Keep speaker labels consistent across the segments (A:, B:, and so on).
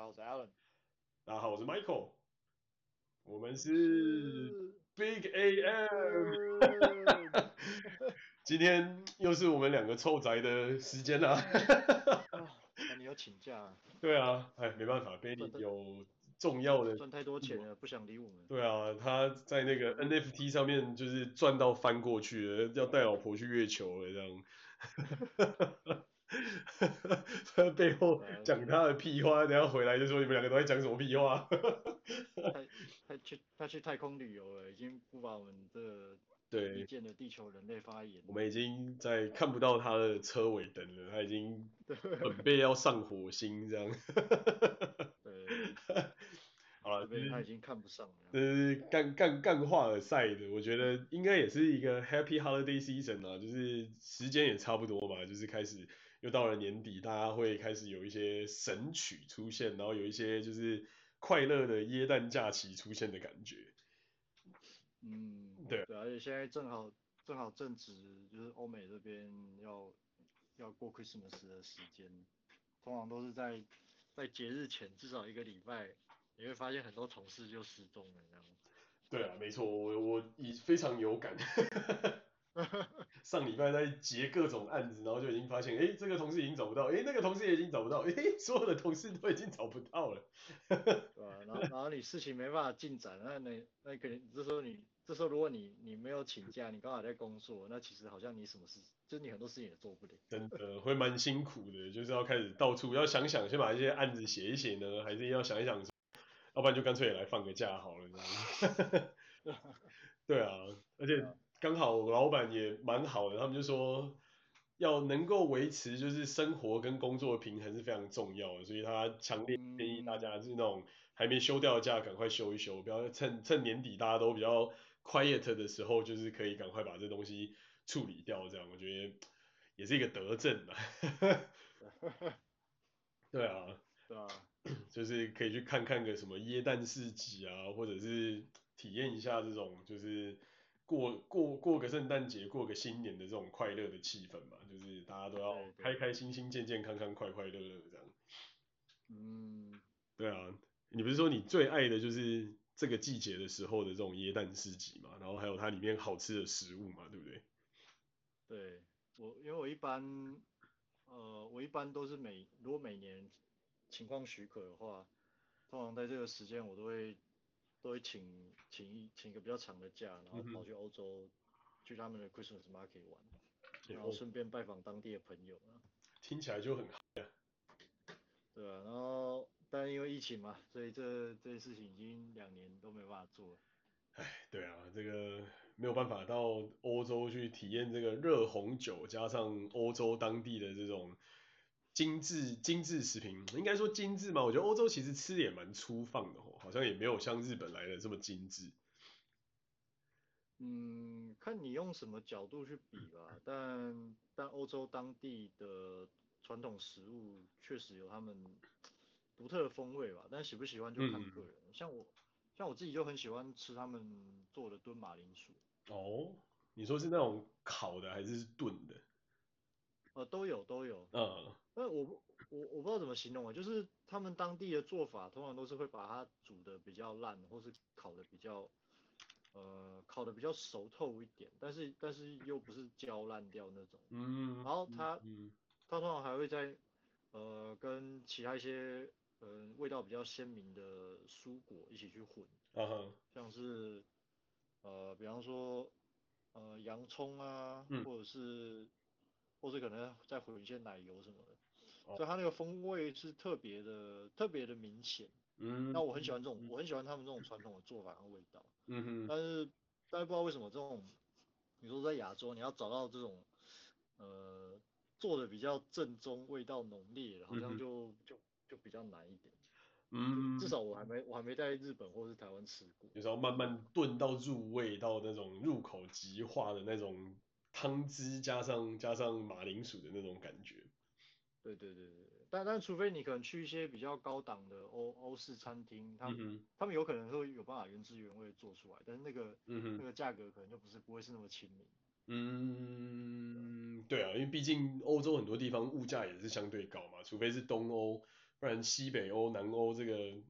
A: 家好，我是 Alan。
B: 大家好，我是 Michael。我们是 Big AM。今天又是我们两个臭宅的时间啦。
A: 那你要请假？
B: 对啊，哎，没办法，Benny 有重要的
A: 赚太多钱了，不想理我们。
B: 对啊，他在那个 NFT 上面就是赚到翻过去了，要带老婆去月球了这样。他 背后讲他的屁话，等下回来就说你们两个都在讲什么屁话。
A: 他他去他去太空旅游了，已经不把我们这对低贱的地球人类发言。
B: 我们已经在看不到他的车尾灯了，他已经准备要上火星这样。
A: 对。好了，他已经看不上了。
B: 这是干干干话的赛的，我觉得应该也是一个 Happy Holiday Season 啊，就是时间也差不多嘛，就是开始。又到了年底，大家会开始有一些神曲出现，然后有一些就是快乐的耶诞假期出现的感觉。
A: 嗯，对，对，而且现在正好正好正值就是欧美这边要要过 Christmas 的时间，通常都是在在节日前至少一个礼拜，你会发现很多同事就失踪了这样。
B: 对啊，没错，我我已非常有感。上礼拜在结各种案子，然后就已经发现，哎，这个同事已经找不到，哎，那个同事也已经找不到，哎，所有的同事都已经找不到了。
A: 对吧？然后然后你事情没办法进展，那那那可能这时候你这时候如果你你没有请假，你刚好在工作，那其实好像你什么事，就是你很多事情也做不了。
B: 真的会蛮辛苦的，就是要开始到处要想想，先把一些案子写一写呢，还是要想一想，要不然就干脆也来放个假好了，你知道吗？对啊，而且。刚好我老板也蛮好的，他们就说要能够维持就是生活跟工作的平衡是非常重要的，所以他强烈建议大家就是那种还没休掉的假赶快休一休，不要趁趁年底大家都比较 quiet 的时候，就是可以赶快把这东西处理掉，这样我觉得也是一个德政啊。对啊，
A: 对啊，
B: 就是可以去看看个什么耶诞市集啊，或者是体验一下这种就是。过过过个圣诞节，过个新年的这种快乐的气氛嘛，就是大家都要开开心心、健健康康、快快乐乐这样。
A: 嗯，
B: 对啊，你不是说你最爱的就是这个季节的时候的这种椰蛋市集嘛？然后还有它里面好吃的食物嘛，对不对？
A: 对，我因为我一般，呃，我一般都是每如果每年情况许可的话，通常在这个时间我都会。都会请请一请一个比较长的假，然后跑去欧洲，嗯、去他们的 Christmas market 玩，然后顺便拜访当地的朋友。
B: 听起来就很。
A: 对啊，然后但因为疫情嘛，所以这这些事情已经两年都没办法做了。
B: 哎，对啊，这个没有办法到欧洲去体验这个热红酒，加上欧洲当地的这种。精致精致食品，应该说精致嘛？我觉得欧洲其实吃的也蛮粗放的，好像也没有像日本来的这么精致。
A: 嗯，看你用什么角度去比吧。但但欧洲当地的传统食物确实有他们独特的风味吧。但喜不喜欢就看个人。嗯、像我像我自己就很喜欢吃他们做的炖马铃薯。
B: 哦，你说是那种烤的还是炖的？
A: 呃，都有都有。
B: 嗯。
A: 那我我我不知道怎么形容啊，就是他们当地的做法，通常都是会把它煮的比较烂，或是烤的比较，呃，烤的比较熟透一点，但是但是又不是焦烂掉那种。
B: 嗯。
A: 然后它，
B: 嗯，
A: 它通常还会在，呃，跟其他一些，呃，味道比较鲜明的蔬果一起去混。
B: 嗯哼。像
A: 是，呃，比方说，呃，洋葱啊，
B: 嗯，
A: 或者是。或者可能再混一些奶油什么的，哦、所以它那个风味是特别的、特别的明显。
B: 嗯，
A: 那我很喜欢这种，嗯、我很喜欢他们这种传统的做法和味道。
B: 嗯哼。
A: 但是，但是不知道为什么这种，你说在亚洲你要找到这种，呃，做的比较正宗、味道浓烈，好像就、嗯、就就比较难一点。
B: 嗯。
A: 至少我还没我还没在日本或是台湾吃过。
B: 有时候慢慢炖到入味到那种入口即化的那种。汤汁加上加上马铃薯的那种感觉，
A: 对对对对，但但除非你可能去一些比较高档的欧欧式餐厅，他们、嗯、他们有可能会有办法原汁原味做出来，但是那个、嗯、那个价格可能就不是不会是那么亲民。
B: 嗯，对啊，因为毕竟欧洲很多地方物价也是相对高嘛，除非是东欧不然西北欧、南欧这个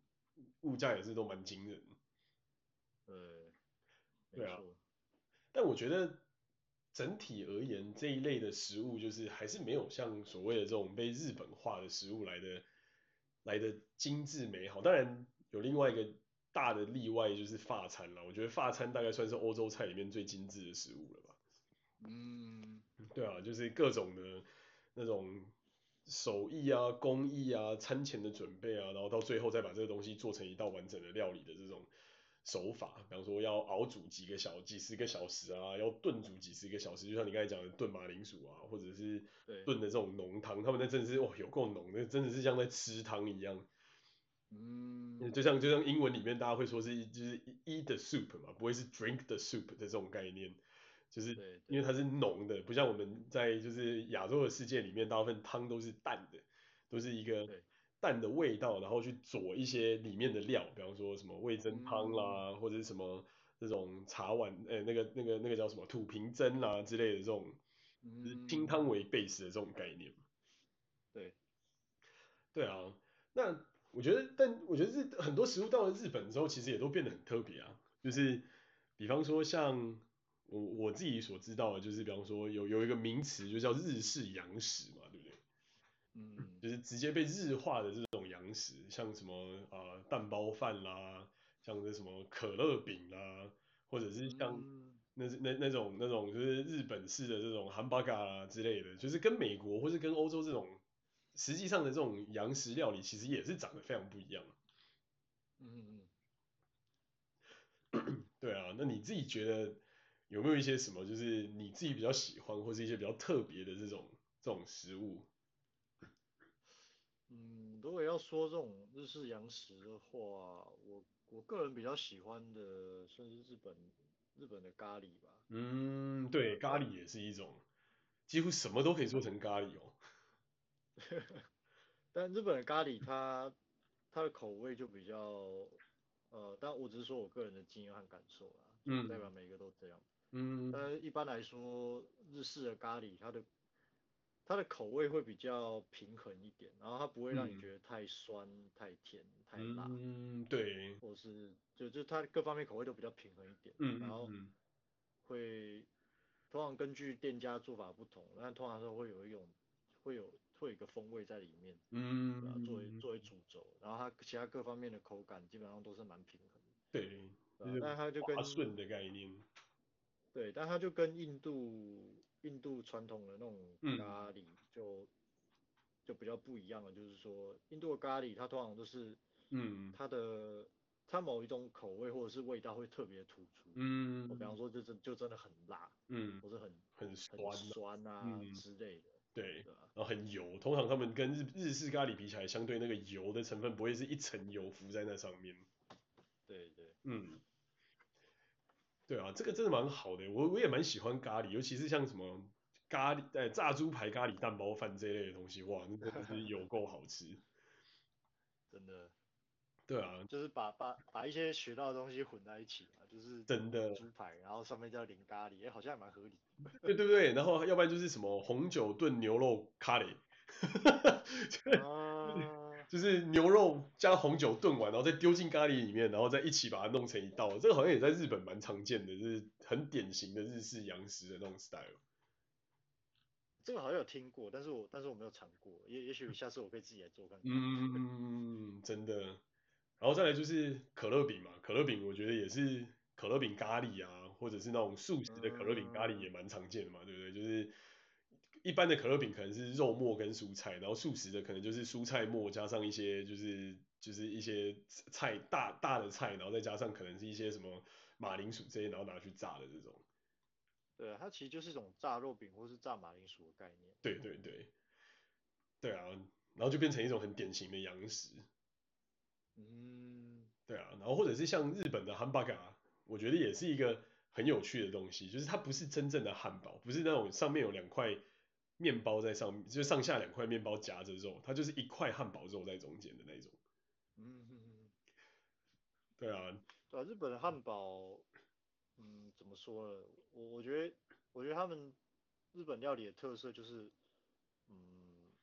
B: 物价也是都蛮惊人。
A: 对，
B: 对啊。但我觉得整体而言，这一类的食物就是还是没有像所谓的这种被日本化的食物来的来的精致美好。当然有另外一个大的例外就是法餐了。我觉得法餐大概算是欧洲菜里面最精致的食物了吧。
A: 嗯，
B: 对啊，就是各种的那种手艺啊、工艺啊、餐前的准备啊，然后到最后再把这个东西做成一道完整的料理的这种手法，比方说要熬煮几个小几十个小时啊，要炖煮几十个小时，就像你刚才讲的炖马铃薯啊，或者是炖的这种浓汤，他们那真的是哇有够浓，那真的是像在吃汤一样。嗯，就像就像英文里面大家会说是就是 eat the soup 嘛，不会是 drink the soup 的这种概念。就是因为它是浓的，不像我们在就是亚洲的世界里面，大部分汤都是淡的，都是一个淡的味道，然后去佐一些里面的料，比方说什么味噌汤啦，或者是什么这种茶碗，呃、欸，那个那个那个叫什么土瓶蒸啦之类的这种，就是清汤为 base 的这种概念。
A: 对，
B: 对啊，那我觉得，但我觉得日很多食物到了日本之后，其实也都变得很特别啊，就是比方说像。我我自己所知道的，就是比方说有有一个名词，就叫日式洋食嘛？嗯，就是直接被日化的这种洋食，像什么啊、呃、蛋包饭啦，像这什么可乐饼啦，或者是像那那那种那种就是日本式的这种汉堡嘎啦之类的，就是跟美国或是跟欧洲这种实际上的这种洋食料理，其实也是长得非常不一样。嗯嗯，对啊，那你自己觉得？有没有一些什么，就是你自己比较喜欢，或是一些比较特别的这种这种食物？
A: 嗯，如果要说这种日式洋食的话，我我个人比较喜欢的算是日本日本的咖喱吧。
B: 嗯，对，咖喱也是一种，几乎什么都可以做成咖喱哦。
A: 但日本的咖喱它它的口味就比较，呃，但我只是说我个人的经验和感受啦，嗯，代表每一个都这样。嗯，但一般来说，日式的咖喱它的它的口味会比较平衡一点，然后它不会让你觉得太酸、嗯、太甜、太辣。
B: 嗯，对。
A: 或是就就它各方面口味都比较平衡一点。嗯，然后会通常根据店家做法不同，但通常都会有一种会有会有一个风味在里面。嗯。然后作为作为主轴，然后它其他各方面的口感基本上都是蛮平衡的。
B: 对。
A: 那它就跟
B: 顺的概念。
A: 对，但它就跟印度印度传统的那种咖喱就、嗯、就比较不一样了，就是说印度的咖喱它通常都是，嗯，它的它某一种口味或者是味道会特别突出，嗯，我比方说就真就真的很辣，嗯，或是很
B: 很酸
A: 很酸啊、嗯、之类的，
B: 对，对然后很油，通常他们跟日日式咖喱比起来，相对那个油的成分不会是一层油浮在那上面，
A: 对对，
B: 嗯。对啊，这个真的蛮好的，我我也蛮喜欢咖喱，尤其是像什么咖喱，呃，炸猪排咖喱蛋包饭这一类的东西，哇，那真的是有够好吃，
A: 真的。
B: 对啊，
A: 就是把把把一些学到的东西混在一起嘛，就是
B: 真的
A: 猪排，然后上面再淋咖喱，哎，好像还蛮合理。
B: 对对对，然后要不然就是什么红酒炖牛肉咖喱。啊就是牛肉加红酒炖完，然后再丢进咖喱里面，然后再一起把它弄成一道。这个好像也在日本蛮常见的，就是很典型的日式洋食的那种 style。
A: 这个好像有听过，但是我但是我没有尝过，也也许下次我可以自己来做看看。
B: 嗯，真的。然后再来就是可乐饼嘛，可乐饼我觉得也是可乐饼咖喱啊，或者是那种素食的可乐饼咖喱也蛮常见的嘛，对不对？就是。一般的可乐饼可能是肉末跟蔬菜，然后素食的可能就是蔬菜末加上一些就是就是一些菜大大的菜，然后再加上可能是一些什么马铃薯这些，然后拿去炸的这种。
A: 对，它其实就是一种炸肉饼或是炸马铃薯的概念。
B: 对对对，对啊，然后就变成一种很典型的洋食。嗯，对啊，然后或者是像日本的汉堡嘎，我觉得也是一个很有趣的东西，就是它不是真正的汉堡，不是那种上面有两块。面包在上面，就上下两块面包夹着肉，它就是一块汉堡肉在中间的那种。嗯哼哼。对啊。
A: 对啊，日本的汉堡，嗯，怎么说呢？我我觉得，我觉得他们日本料理的特色就是，嗯，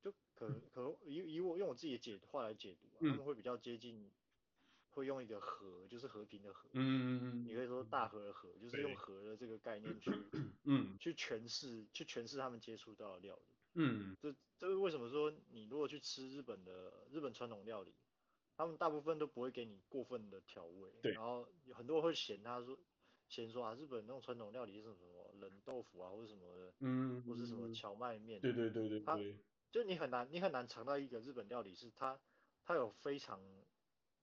A: 就可可能以以我用我自己的解话来解读，啊，
B: 嗯、
A: 他们会比较接近，会用一个和，就是和平的和，
B: 嗯嗯嗯，
A: 你可以说大和的和，就是用和的这个概念去，
B: 嗯，
A: 去诠释，去诠释他们接触到的料理，
B: 嗯，
A: 这这是为什么说你如果去吃日本的日本传统料理，他们大部分都不会给你过分的调味，
B: 对，
A: 然后有很多人会嫌他说，嫌说啊日本那种传统料理是什么冷豆腐啊或者什么的，
B: 嗯，
A: 或是什么荞麦面，
B: 对对对对
A: 它
B: 对，
A: 就你很难你很难尝到一个日本料理是它它有非常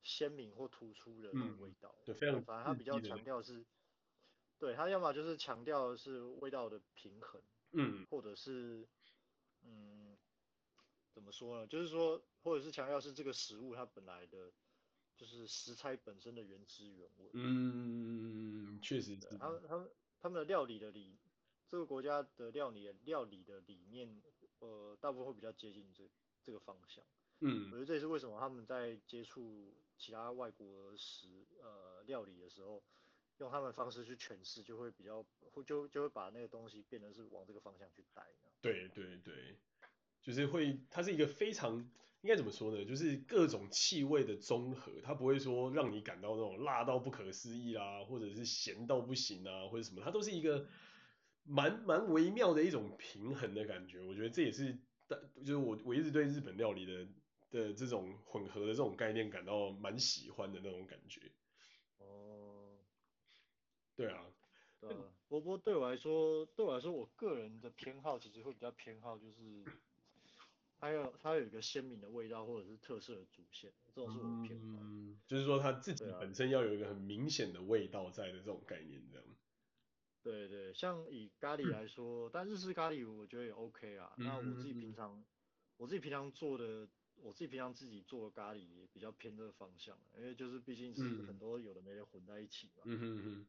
A: 鲜明或突出的味道，
B: 嗯、对，非常，
A: 反正它比较强调是，对它要么就是强调是味道的平衡，
B: 嗯，
A: 或者是嗯。怎么说呢？就是说，或者是强调是这个食物它本来的，就是食材本身的原汁原味。
B: 嗯，确实的。
A: 他们他们他们的料理的理，这个国家的料理料理的理念，呃，大部分会比较接近这这个方向。
B: 嗯，
A: 我觉得这也是为什么他们在接触其他外国食呃料理的时候，用他们的方式去诠释，就会比较会就就会把那个东西变得是往这个方向去带。
B: 对对对。就是会，它是一个非常应该怎么说呢？就是各种气味的综合，它不会说让你感到那种辣到不可思议啦，或者是咸到不行啊，或者什么，它都是一个蛮蛮微妙的一种平衡的感觉。我觉得这也是，就是我我一直对日本料理的的这种混合的这种概念感到蛮喜欢的那种感觉。
A: 哦，
B: 对啊。
A: 对啊，不过对我来说，对我来说，我个人的偏好其实会比较偏好就是。它有它有一个鲜明的味道或者是特色的主线，这种是我的偏好。
B: 嗯，就是说它自己本身要有一个很明显的味道在的这种概念，这样。
A: 对对，像以咖喱来说，嗯、但日式咖喱我觉得也 OK 啊。嗯、那我自己平常，我自己平常做的，我自己平常自己做的咖喱也比较偏这个方向，因为就是毕竟是很多有的没的混在一起嘛。嗯哼哼。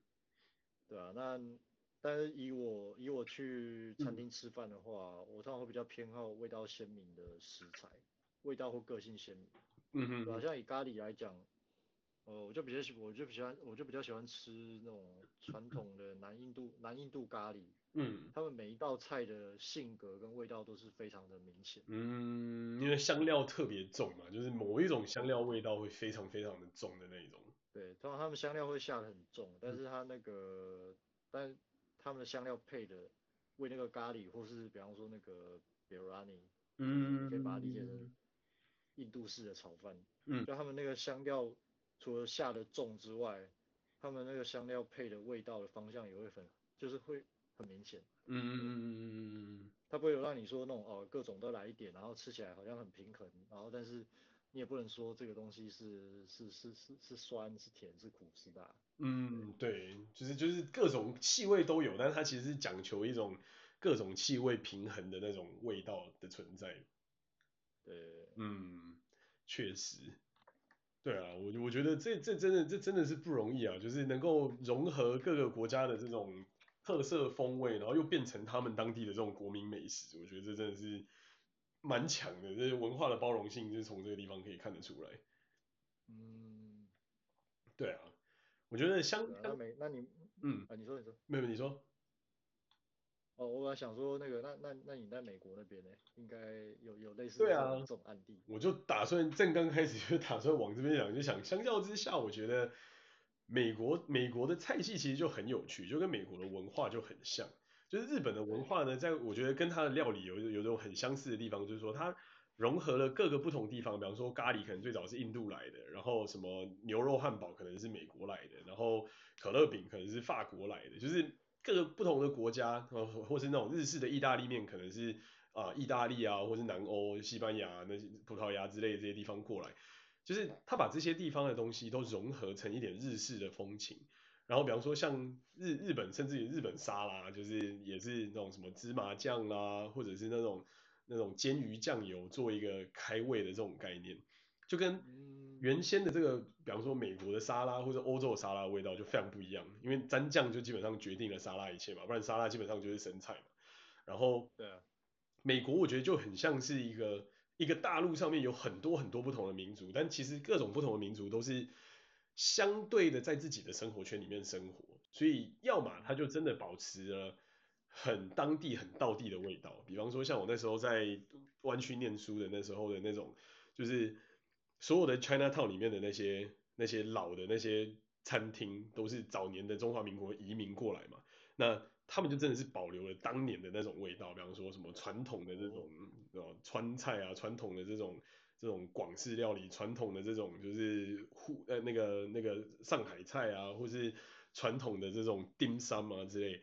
A: 对啊，那。但是以我以我去餐厅吃饭的话，嗯、我通常会比较偏好味道鲜明的食材，味道或个性鲜明。嗯哼，对啊，像以咖喱来讲，呃，我就比较喜，我就比较，我就比较喜欢吃那种传统的南印度南印度咖喱。嗯，他们每一道菜的性格跟味道都是非常的明显。
B: 嗯，因为香料特别重嘛，就是某一种香料味道会非常非常的重的那一种。
A: 对，通常他们香料会下的很重，但是他那个，嗯、但他们的香料配的为那个咖喱，或是比方说那个 biryani，嗯，你可以把它理解成印度式的炒饭，嗯，就他们那个香料除了下的重之外，他们那个香料配的味道的方向也会很，就是会很明显，嗯嗯嗯嗯嗯，它不会有让你说那种哦各种都来一点，然后吃起来好像很平衡，然后但是。你也不能说这个东西是是是是是酸是甜是苦是吧。
B: 嗯，对，就是就是各种气味都有，但是它其实是讲求一种各种气味平衡的那种味道的存在。
A: 对，
B: 嗯，确实，对啊，我我觉得这这真的这真的是不容易啊，就是能够融合各个国家的这种特色风味，然后又变成他们当地的这种国民美食，我觉得这真的是。蛮强的，这些文化的包容性就是从这个地方可以看得出来。嗯，对啊，我觉得香，
A: 那没，那你，嗯，啊，你说你说，
B: 妹妹你说。
A: 哦，我本来想说那个，那那那你在美国那边呢？应该有有类似这种案例。
B: 我就打算正刚开始就打算往这边想，就想相较之下，我觉得美国美国的菜系其实就很有趣，就跟美国的文化就很像。就是日本的文化呢，在我觉得跟它的料理有有种很相似的地方，就是说它融合了各个不同地方，比方说咖喱可能最早是印度来的，然后什么牛肉汉堡可能是美国来的，然后可乐饼可能是法国来的，就是各个不同的国家，或是那种日式的意大利面可能是啊、呃、意大利啊，或是南欧、西班牙那些葡萄牙之类的这些地方过来，就是他把这些地方的东西都融合成一点日式的风情。然后比方说像日日本，甚至于日本沙拉，就是也是那种什么芝麻酱啦，或者是那种那种煎鱼酱油做一个开胃的这种概念，就跟原先的这个，比方说美国的沙拉或者欧洲的沙拉的味道就非常不一样，因为沾酱就基本上决定了沙拉一切嘛，不然沙拉基本上就是生菜嘛。然后对啊，美国我觉得就很像是一个一个大陆上面有很多很多不同的民族，但其实各种不同的民族都是。相对的，在自己的生活圈里面生活，所以要么他就真的保持了很当地很道地的味道。比方说像我那时候在湾区念书的那时候的那种，就是所有的 Chinatown 里面的那些那些老的那些餐厅，都是早年的中华民国移民过来嘛，那他们就真的是保留了当年的那种味道。比方说什么传统的这种呃川菜啊，传统的这种。这种广式料理，传统的这种就是沪呃那个那个上海菜啊，或是传统的这种 dim sum 啊之类，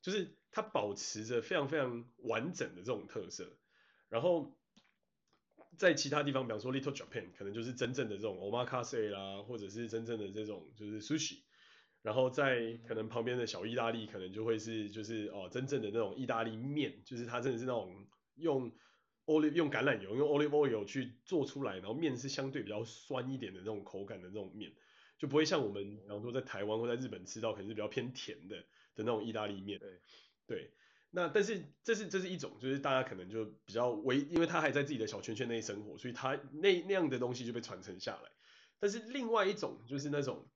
B: 就是它保持着非常非常完整的这种特色。然后在其他地方，比方说 Little Japan，可能就是真正的这种 omakase 啦，或者是真正的这种就是 sushi。然后在可能旁边的小意大利，可能就会是就是哦真正的那种意大利面，就是它真的是那种用。olive 用橄榄油，用 olive oil 去做出来，然后面是相对比较酸一点的那种口感的那种面，就不会像我们比方说在台湾或在日本吃到可能是比较偏甜的的那种意大利面。对，对，那但是这是这是一种，就是大家可能就比较唯，因为他还在自己的小圈圈内生活，所以他那那样的东西就被传承下来。但是另外一种就是那种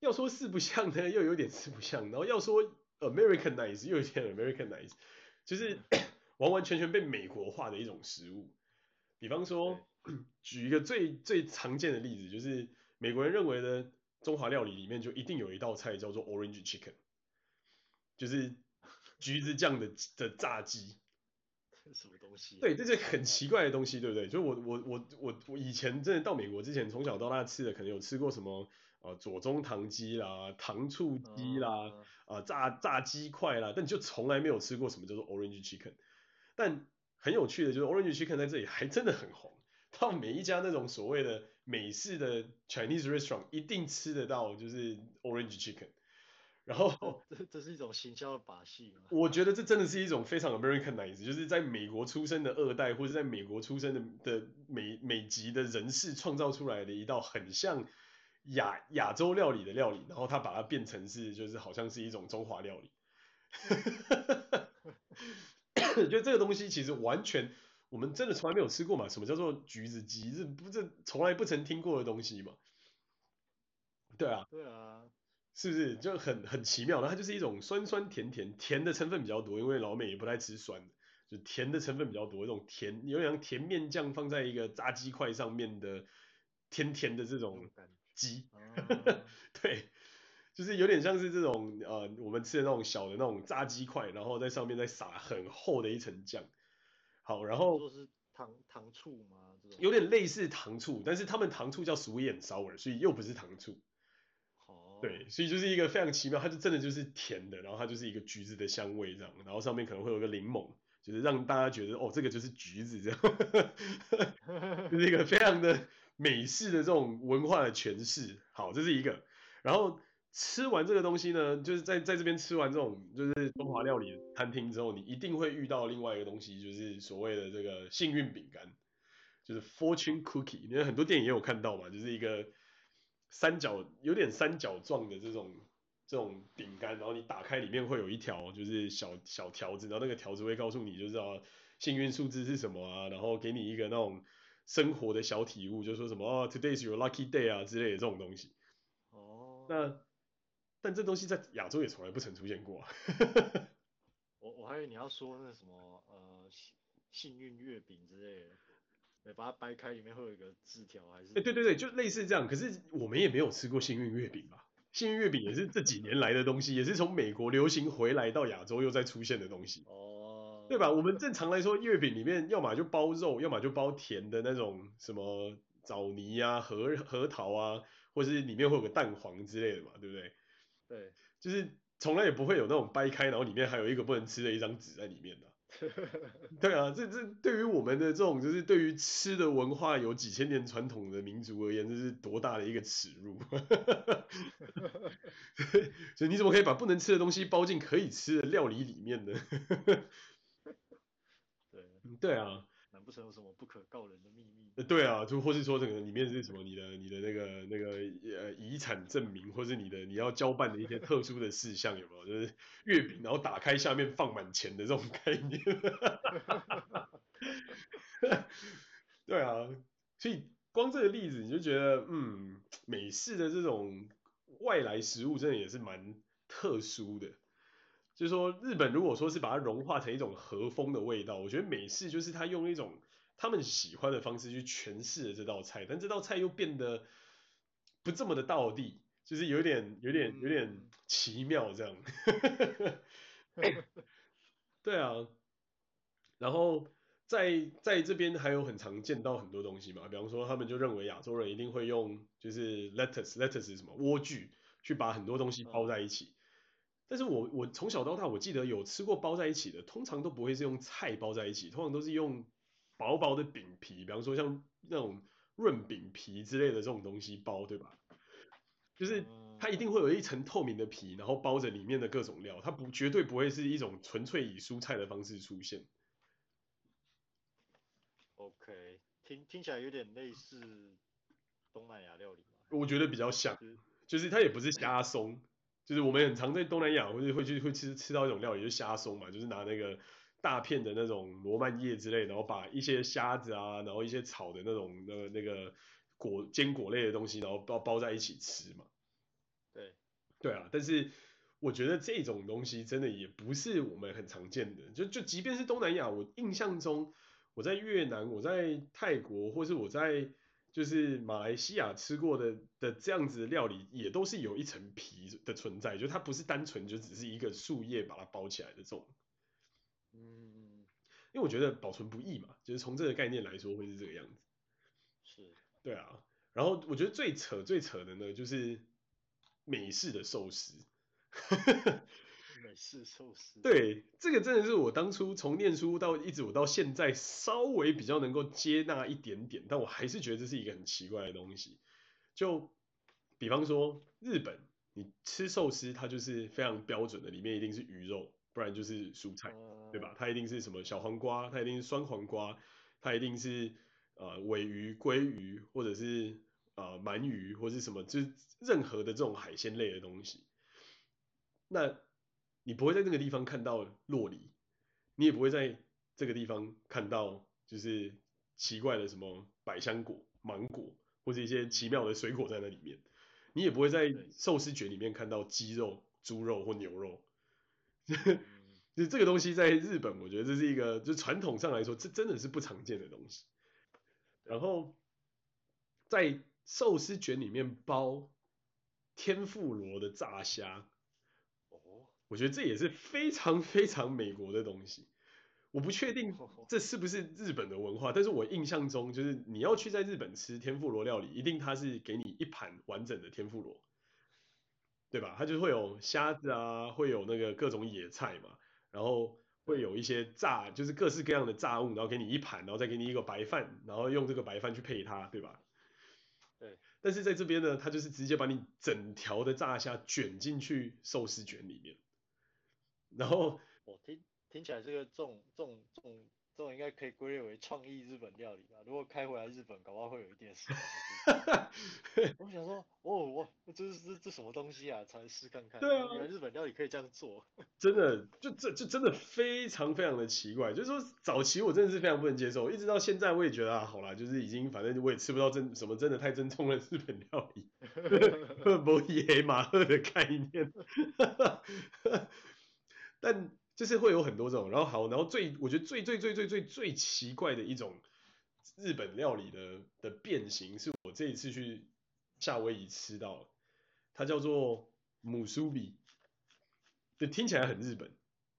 B: 要说四不像呢，又有点四不像，然后要说 Americanize 又有点 Americanize，就是。完完全全被美国化的一种食物，比方说，举一个最最常见的例子，就是美国人认为的中华料理里面就一定有一道菜叫做 Orange Chicken，就是橘子酱的的炸鸡。
A: 什么东西？
B: 对，这是很奇怪的东西，对不对？就我我我我我以前真的到美国之前，从小到大吃的，可能有吃过什么呃左宗棠鸡啦、糖醋鸡啦、啊、呃、炸炸鸡块啦，但你就从来没有吃过什么叫做 Orange Chicken。但很有趣的就是 Orange Chicken 在这里还真的很红，到每一家那种所谓的美式的 Chinese restaurant 一定吃得到，就是 Orange Chicken。然后
A: 这这是一种行销的把戏。
B: 我觉得这真的是一种非常 Americanized，就是在美国出生的二代或者在美国出生的的美美籍的人士创造出来的一道很像亚亚洲料理的料理，然后他把它变成是就是好像是一种中华料理。觉得这个东西其实完全，我们真的从来没有吃过嘛？什么叫做橘子鸡？这不是从来不曾听过的东西嘛？对啊，
A: 对啊，
B: 是不是就很很奇妙？然后它就是一种酸酸甜甜，甜的成分比较多，因为老美也不太吃酸的，就甜的成分比较多，这种甜有点像甜面酱放在一个炸鸡块上面的甜甜的这种鸡，对。就是有点像是这种呃，我们吃的那种小的那种炸鸡块，然后在上面再撒很厚的一层酱。好，然后
A: 说是糖糖醋吗？
B: 有点类似糖醋，但是他们糖醋叫 sweet and sour，所以又不是糖醋。
A: 对，
B: 所以就是一个非常奇妙，它就真的就是甜的，然后它就是一个橘子的香味这样，然后上面可能会有个柠檬，就是让大家觉得哦，这个就是橘子这样，就是一个非常的美式的这种文化的诠释。好，这是一个，然后。吃完这个东西呢，就是在在这边吃完这种就是中华料理餐厅之后，你一定会遇到另外一个东西，就是所谓的这个幸运饼干，就是 fortune cookie。因为很多电影也有看到嘛，就是一个三角有点三角状的这种这种饼干，然后你打开里面会有一条就是小小条子，然后那个条子会告诉你就是啊幸运数字是什么啊，然后给你一个那种生活的小体悟，就说什么啊 today's your lucky day 啊之类的这种东西。
A: 哦。
B: 那。但这东西在亚洲也从来不曾出现过。
A: 我我还以为你要说那什么呃幸幸运月饼之类的，把它掰开里面会有一个字条还是？
B: 哎、欸、对对对，就类似这样。可是我们也没有吃过幸运月饼吧？幸运月饼也是这几年来的东西，也是从美国流行回来到亚洲又再出现的东西。
A: 哦。
B: 对吧？我们正常来说，月饼里面要么就包肉，要么就包甜的那种什么枣泥啊、核核桃啊，或是里面会有个蛋黄之类的嘛，对不对？
A: 对，
B: 就是从来也不会有那种掰开，然后里面还有一个不能吃的一张纸在里面的。对啊，这这对于我们的这种就是对于吃的文化有几千年传统的民族而言，这是多大的一个耻辱。所以你怎么可以把不能吃的东西包进可以吃的料理里面呢？
A: 对，
B: 对啊。
A: 难不成有什么不可告人的秘密？
B: 呃，对啊，就或是说这个里面是什么你的你的那个那个呃遗产证明，或是你的你要交办的一些特殊的事项有没有？就是月饼然后打开下面放满钱的这种概念。对啊，所以光这个例子你就觉得嗯，美式的这种外来食物真的也是蛮特殊的。就是说日本如果说是把它融化成一种和风的味道，我觉得美式就是他用一种他们喜欢的方式去诠释了这道菜，但这道菜又变得不这么的道地，就是有点有点有点奇妙这样。对啊，然后在在这边还有很常见到很多东西嘛，比方说他们就认为亚洲人一定会用就是 lettuce lettuce 是什么莴苣去把很多东西包在一起。但是我我从小到大，我记得有吃过包在一起的，通常都不会是用菜包在一起，通常都是用薄薄的饼皮，比方说像那种润饼皮之类的这种东西包，对吧？就是它一定会有一层透明的皮，然后包着里面的各种料，它不绝对不会是一种纯粹以蔬菜的方式出现。
A: OK，听听起来有点类似东南亚料理。
B: 我觉得比较像，就是它也不是虾松。就是我们很常在东南亚，或者会去会吃吃到一种料理，就是虾松嘛，就是拿那个大片的那种罗曼叶之类，然后把一些虾子啊，然后一些炒的那种那个那个果坚果类的东西，然后包包在一起吃嘛。
A: 对，
B: 对啊，但是我觉得这种东西真的也不是我们很常见的，就就即便是东南亚，我印象中我在越南、我在泰国，或是我在。就是马来西亚吃过的的这样子的料理，也都是有一层皮的存在，就它不是单纯就只是一个树叶把它包起来的这种。
A: 嗯，
B: 因为我觉得保存不易嘛，就是从这个概念来说会是这个样子。
A: 是，
B: 对啊。然后我觉得最扯最扯的呢，就是美式的寿司。
A: 美式寿司，
B: 对，这个真的是我当初从念书到一直我到现在稍微比较能够接纳一点点，但我还是觉得这是一个很奇怪的东西。就比方说日本，你吃寿司，它就是非常标准的，里面一定是鱼肉，不然就是蔬菜，对吧？它一定是什么小黄瓜，它一定是酸黄瓜，它一定是呃鮪鱼、鲑鱼，或者是呃鳗鱼，或者是什么，就是任何的这种海鲜类的东西。那你不会在那个地方看到洛梨，你也不会在这个地方看到就是奇怪的什么百香果、芒果或者一些奇妙的水果在那里面，你也不会在寿司卷里面看到鸡肉、猪肉或牛肉。就这个东西在日本，我觉得这是一个就传统上来说，这真的是不常见的东西。然后在寿司卷里面包天妇罗的炸虾。我觉得这也是非常非常美国的东西，我不确定 这是不是日本的文化，但是我印象中就是你要去在日本吃天妇罗料理，一定它是给你一盘完整的天妇罗，对吧？它就会有虾子啊，会有那个各种野菜嘛，然后会有一些炸，就是各式各样的炸物，然后给你一盘，然后再给你一个白饭，然后用这个白饭去配它，对吧？
A: 对。但
B: 是在这边呢，它就是直接把你整条的炸虾卷进去寿司卷里面。然后
A: 我听听起来这个这种这种这种这种应该可以归类为创意日本料理吧？如果开回来日本，搞不好会有一点事。我想说，哦，我这是这这什么东西啊？尝试看看。
B: 对啊，
A: 原来日本料理可以这样做。
B: 真的，就这就真的非常非常的奇怪。就是说，早期我真的是非常不能接受，一直到现在我也觉得啊，好啦，就是已经反正我也吃不到真什么真的太正宗的日本料理，不野马赫的概念。但就是会有很多这种，然后好，然后最我觉得最最最最最最奇怪的一种日本料理的的变形，是我这一次去夏威夷吃到的，它叫做 musb 就听起来很日本，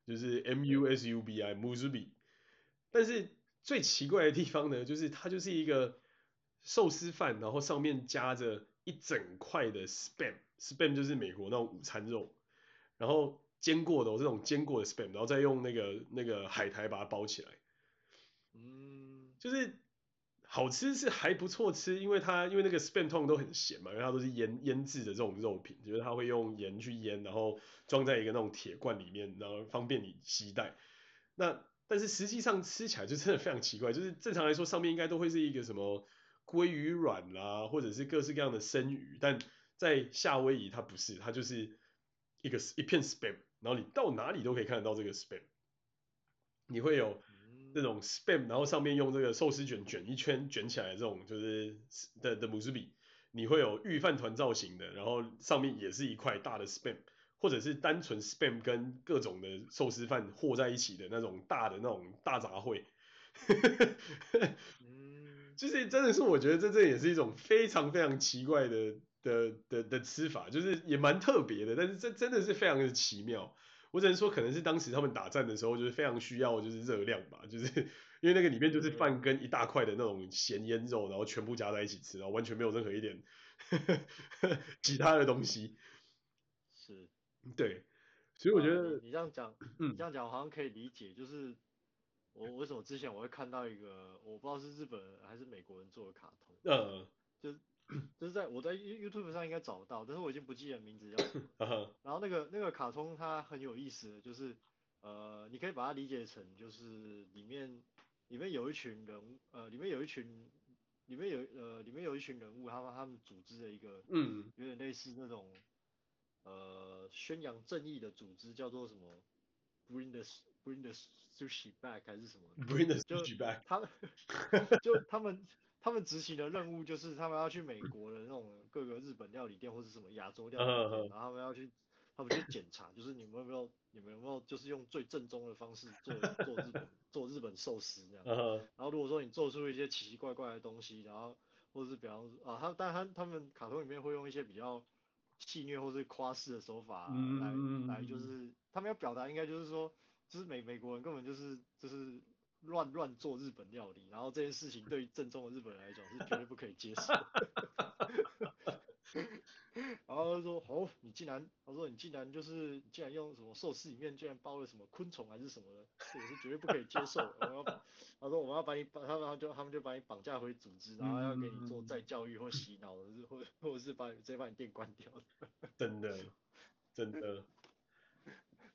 B: 就是 M U S U B I musb 但是最奇怪的地方呢，就是它就是一个寿司饭，然后上面夹着一整块的 spam，spam 就是美国那种午餐肉，然后。煎过的，我这种煎过的 spam，然后再用那个那个海苔把它包起来，
A: 嗯，
B: 就是好吃是还不错吃，因为它因为那个 spam 通常都很咸嘛，因为它都是腌腌制的这种肉品，就是它会用盐去腌，然后装在一个那种铁罐里面，然后方便你携带。那但是实际上吃起来就真的非常奇怪，就是正常来说上面应该都会是一个什么鲑鱼卵啦，或者是各式各样的生鱼，但在夏威夷它不是，它就是一个一片 spam。然后你到哪里都可以看得到这个 spam，你会有那种 spam，然后上面用这个寿司卷卷一圈卷起来的这种就是的的 musubi，你会有御饭团造型的，然后上面也是一块大的 spam，或者是单纯 spam 跟各种的寿司饭和在一起的那种大的那种大杂烩。嗯，就是真的是我觉得这这也是一种非常非常奇怪的的的的吃法，就是也蛮特别的，但是这真的是非常的奇妙。我只能说可能是当时他们打战的时候就是非常需要就是热量吧，就是 因为那个里面就是饭跟一大块的那种咸腌肉，然后全部加在一起吃，然后完全没有任何一点 其他的东西。
A: 是，
B: 对，所以我觉得
A: 你这样讲，你这样讲好像可以理解，就是。我为什么之前我会看到一个我不知道是日本人还是美国人做的卡通，
B: 嗯，
A: 就是 就是在我在 YouTube 上应该找到，但是我已经不记得名字叫什么。然后那个那个卡通它很有意思的，就是呃你可以把它理解成就是里面里面有一群人，呃里面有一群里面有呃里面有一群人物，他们他们组织的一个嗯有点类似那种呃宣扬正义的组织，叫做什么 Bring the Bring the Sushi back 还是什么
B: ？Bring the Sushi back。
A: 他们 就他们他们执行的任务就是他们要去美国的那种各个日本料理店或是什么亚洲料理店，uh. 然后他们要去他们去检查，就是你们有没有你们有没有就是用最正宗的方式做做日本做日本寿司这样。Uh. 然后如果说你做出一些奇奇怪怪的东西，然后或者是比方说啊，他但他他们卡通里面会用一些比较戏谑或是夸饰的手法来、uh. 来就是他们要表达应该就是说。就是美美国人根本就是就是乱乱做日本料理，然后这件事情对于正宗的日本人来讲是绝对不可以接受。然后他说：“哦，你竟然，他说你竟然就是，竟然用什么寿司里面竟然包了什么昆虫还是什么的，这个是绝对不可以接受。然后，他说我们要把你把他们就他们就把你绑架回组织，然后要给你做再教育或洗脑的，或或者是把你直接把你店关掉。
B: 真的，真的。”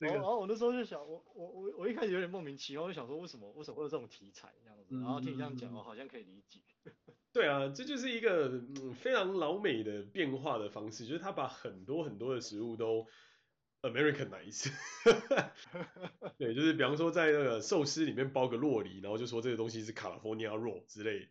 A: 然后，然后我那时候就想，我我我我一开始有点莫名其妙，我就想说为什么为什么会有这种题材这样子，然后听你这样讲，我好像可以理解。
B: 对啊，这就是一个嗯非常老美的变化的方式，就是他把很多很多的食物都 Americanize。对，就是比方说在那个寿司里面包个洛梨，然后就说这个东西是 California Roll 之类。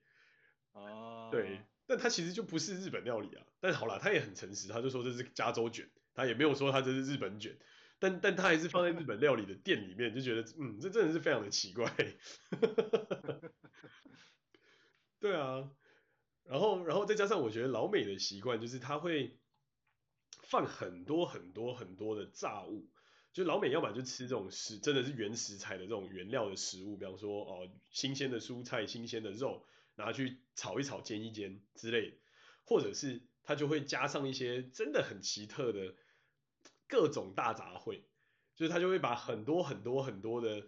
B: 哦。对，但他其实就不是日本料理啊。但好了，他也很诚实，他就说这是加州卷，他也没有说他这是日本卷。但但他还是放在日本 料理的店里面，就觉得嗯，这真的是非常的奇怪。对啊，然后然后再加上我觉得老美的习惯就是他会放很多很多很多的炸物，就老美要么就吃这种食真的是原食材的这种原料的食物，比方说哦新鲜的蔬菜、新鲜的肉拿去炒一炒、煎一煎之类，或者是他就会加上一些真的很奇特的。各种大杂烩，就是他就会把很多很多很多的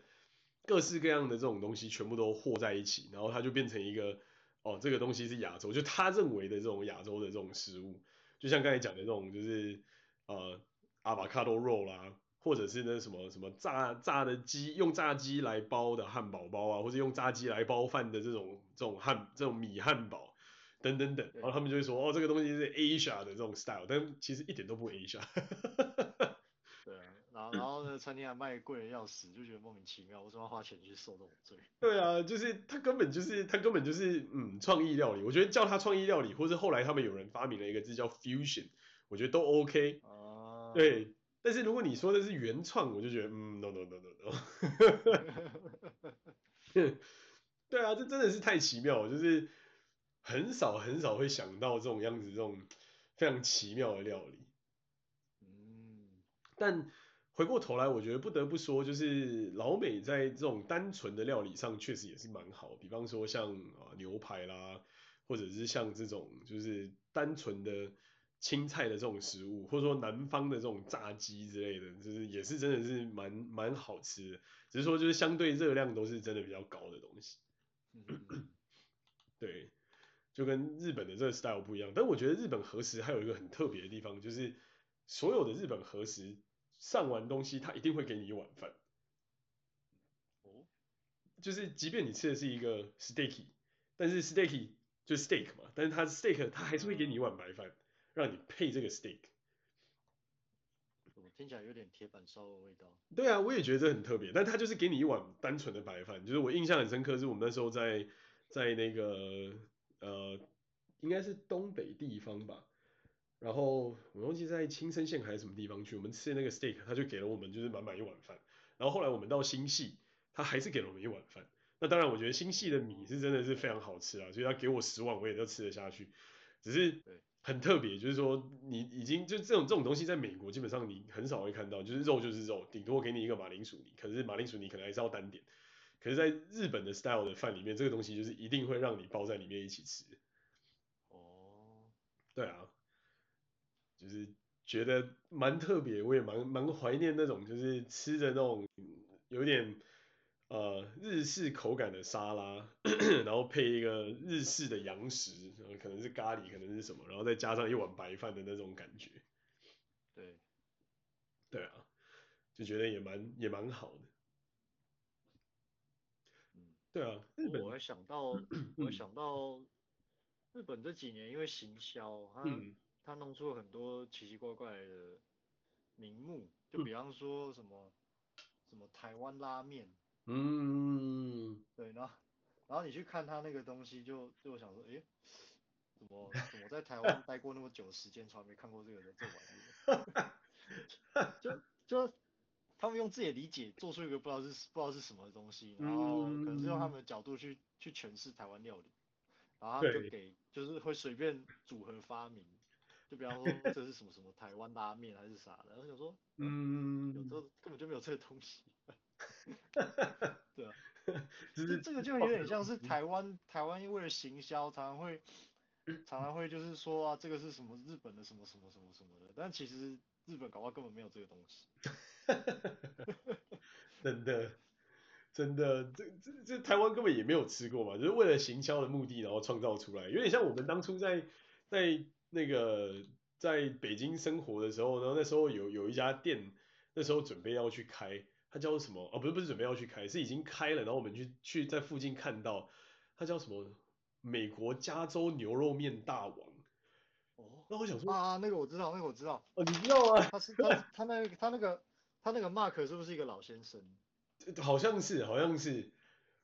B: 各式各样的这种东西全部都和在一起，然后他就变成一个哦，这个东西是亚洲，就他认为的这种亚洲的这种食物，就像刚才讲的这种，就是呃，avocado roll 啦，或者是那什么什么炸炸的鸡，用炸鸡来包的汉堡包啊，或者用炸鸡来包饭的这种这种汉这种米汉堡等等等，然后他们就会说哦，这个东西是 Asia 的这种 style，但其实一点都不 Asia。
A: 对然后呢，餐厅还卖贵的要死，就觉得莫名其妙，为什么要花钱去受这种罪？
B: 对啊，就是他根本就是他根本就是嗯创意料理，我觉得叫他创意料理，或是后来他们有人发明了一个字叫 fusion，我觉得都 OK。哦。对，但是如果你说的是原创，我就觉得嗯 no no no no no。对啊，这真的是太奇妙了，就是很少很少会想到这种样子，这种非常奇妙的料理。嗯，但。回过头来，我觉得不得不说，就是老美在这种单纯的料理上确实也是蛮好。比方说像啊牛排啦，或者是像这种就是单纯的青菜的这种食物，或者说南方的这种炸鸡之类的，就是也是真的是蛮蛮好吃的。只是说就是相对热量都是真的比较高的东西。对，就跟日本的这个 style 不一样。但我觉得日本和食还有一个很特别的地方，就是所有的日本和食。上完东西，他一定会给你一碗饭。哦，就是即便你吃的是一个 steak，但是 steak 就是 steak 嘛，但是它 steak 它还是会给你一碗白饭，让你配这个 steak。
A: 我听起来有点铁板烧的味道。
B: 对啊，我也觉得这很特别，但他就是给你一碗单纯的白饭。就是我印象很深刻，是我们那时候在在那个呃，应该是东北地方吧。然后我忘记在青森县还是什么地方去，我们吃的那个 steak，他就给了我们就是满满一碗饭。然后后来我们到新系，他还是给了我们一碗饭。那当然，我觉得新系的米是真的是非常好吃啊，所以他给我十碗我也都吃得下去。只是很特别，就是说你已经就这种这种东西在美国基本上你很少会看到，就是肉就是肉，顶多给你一个马铃薯泥，可是马铃薯泥可能还是要单点。可是，在日本的 style 的饭里面，这个东西就是一定会让你包在里面一起吃。
A: 哦，
B: 对啊，就是觉得蛮特别，我也蛮蛮怀念那种就是吃的那种有点呃日式口感的沙拉，然后配一个日式的洋食，可能是咖喱，可能是什么，然后再加上一碗白饭的那种感觉。
A: 对，
B: 对啊，就觉得也蛮也蛮好的。对啊，日本，
A: 我还想到，我还想到日本这几年因为行销，他、嗯、他弄出了很多奇奇怪怪的名目，就比方说什么、嗯、什么台湾拉面，
B: 嗯，
A: 对，然后然后你去看他那个东西就，就就想说，诶，怎么怎么在台湾 待过那么久的时间，从来没看过这个这玩意，就就。他们用自己的理解做出一个不知道是不知道是什么东西，然后可能是用他们的角度去去诠释台湾料理，然后他们就给就是会随便组合发明，就比方说这是什么什么台湾拉面还是啥的，然后想说，嗯，有时候根本就没有这个东西，对啊，这这个就有点像是台湾台湾因为了行销，常常会常常会就是说啊这个是什么日本的什么什么什么什么的，但其实日本搞不好根本没有这个东西。
B: 真的，真的，这这这台湾根本也没有吃过嘛，就是为了行销的目的，然后创造出来，有点像我们当初在在那个在北京生活的时候，然后那时候有有一家店，那时候准备要去开，它叫什么？哦，不是不是准备要去开，是已经开了，然后我们去去在附近看到，它叫什么？美国加州牛肉面大王。哦，那我想说
A: 啊，那个我知道，那个我知道，
B: 哦，你知道吗？
A: 他是他他那个他那个。他那个 Mark 是不是一个老先生？
B: 好像是，好像是。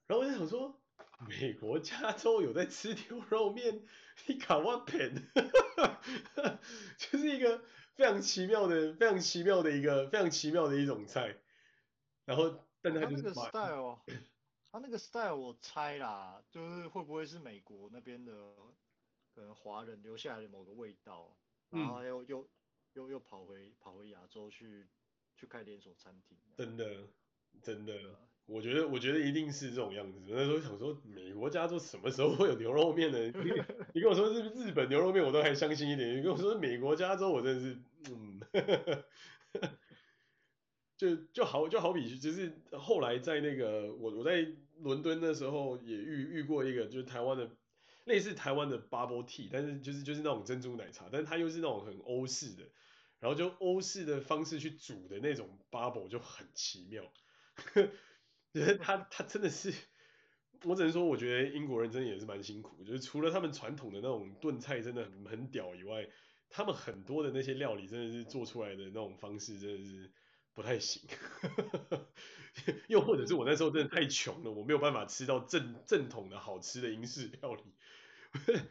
B: 然后我就想说，美国加州有在吃牛肉面，你卡哇片，就是一个非常奇妙的、非常奇妙的一个、非常奇妙的一种菜。然后，但他，他那
A: 个 style，他那个 style 我猜啦，就是会不会是美国那边的可能华人留下来的某个味道，然后又、嗯、又又又跑回跑回亚洲去。去开连锁餐厅，
B: 真的，真的，我觉得，我觉得一定是这种样子。那时候想说，美国加州什么时候会有牛肉面呢？你 你跟我说是日本牛肉面，我都还相信一点。你跟我说美国加州，我真的是，嗯，就就好就好比，就是后来在那个我我在伦敦的时候也遇遇过一个，就是台湾的类似台湾的 bubble tea，但是就是就是那种珍珠奶茶，但是它又是那种很欧式的。然后就欧式的方式去煮的那种 bubble 就很奇妙，觉得他他真的是，我只能说我觉得英国人真的也是蛮辛苦，就是除了他们传统的那种炖菜真的很很屌以外，他们很多的那些料理真的是做出来的那种方式真的是不太行，又或者是我那时候真的太穷了，我没有办法吃到正正统的好吃的英式料理。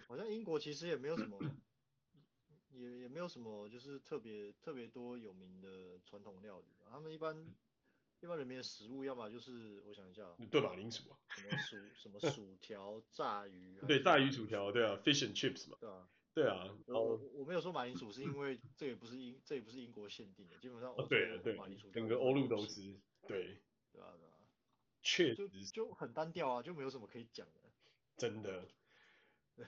A: 好像英国其实也没有什么。也也没有什么，就是特别特别多有名的传统料理。他们一般一般人民的食物，要么就是我想一下，
B: 炖马铃薯啊，
A: 什么薯什么薯条、炸鱼，
B: 对，炸鱼薯条，对啊，fish and chips 嘛，
A: 对啊，
B: 对啊。
A: 我我没有说马铃薯，是因为这也不是英这也不是英国限定的，基本上
B: 哦对对，马铃薯整个欧陆都是，对，
A: 对啊对啊，
B: 确
A: 实就很单调啊，就没有什么可以讲的，
B: 真的。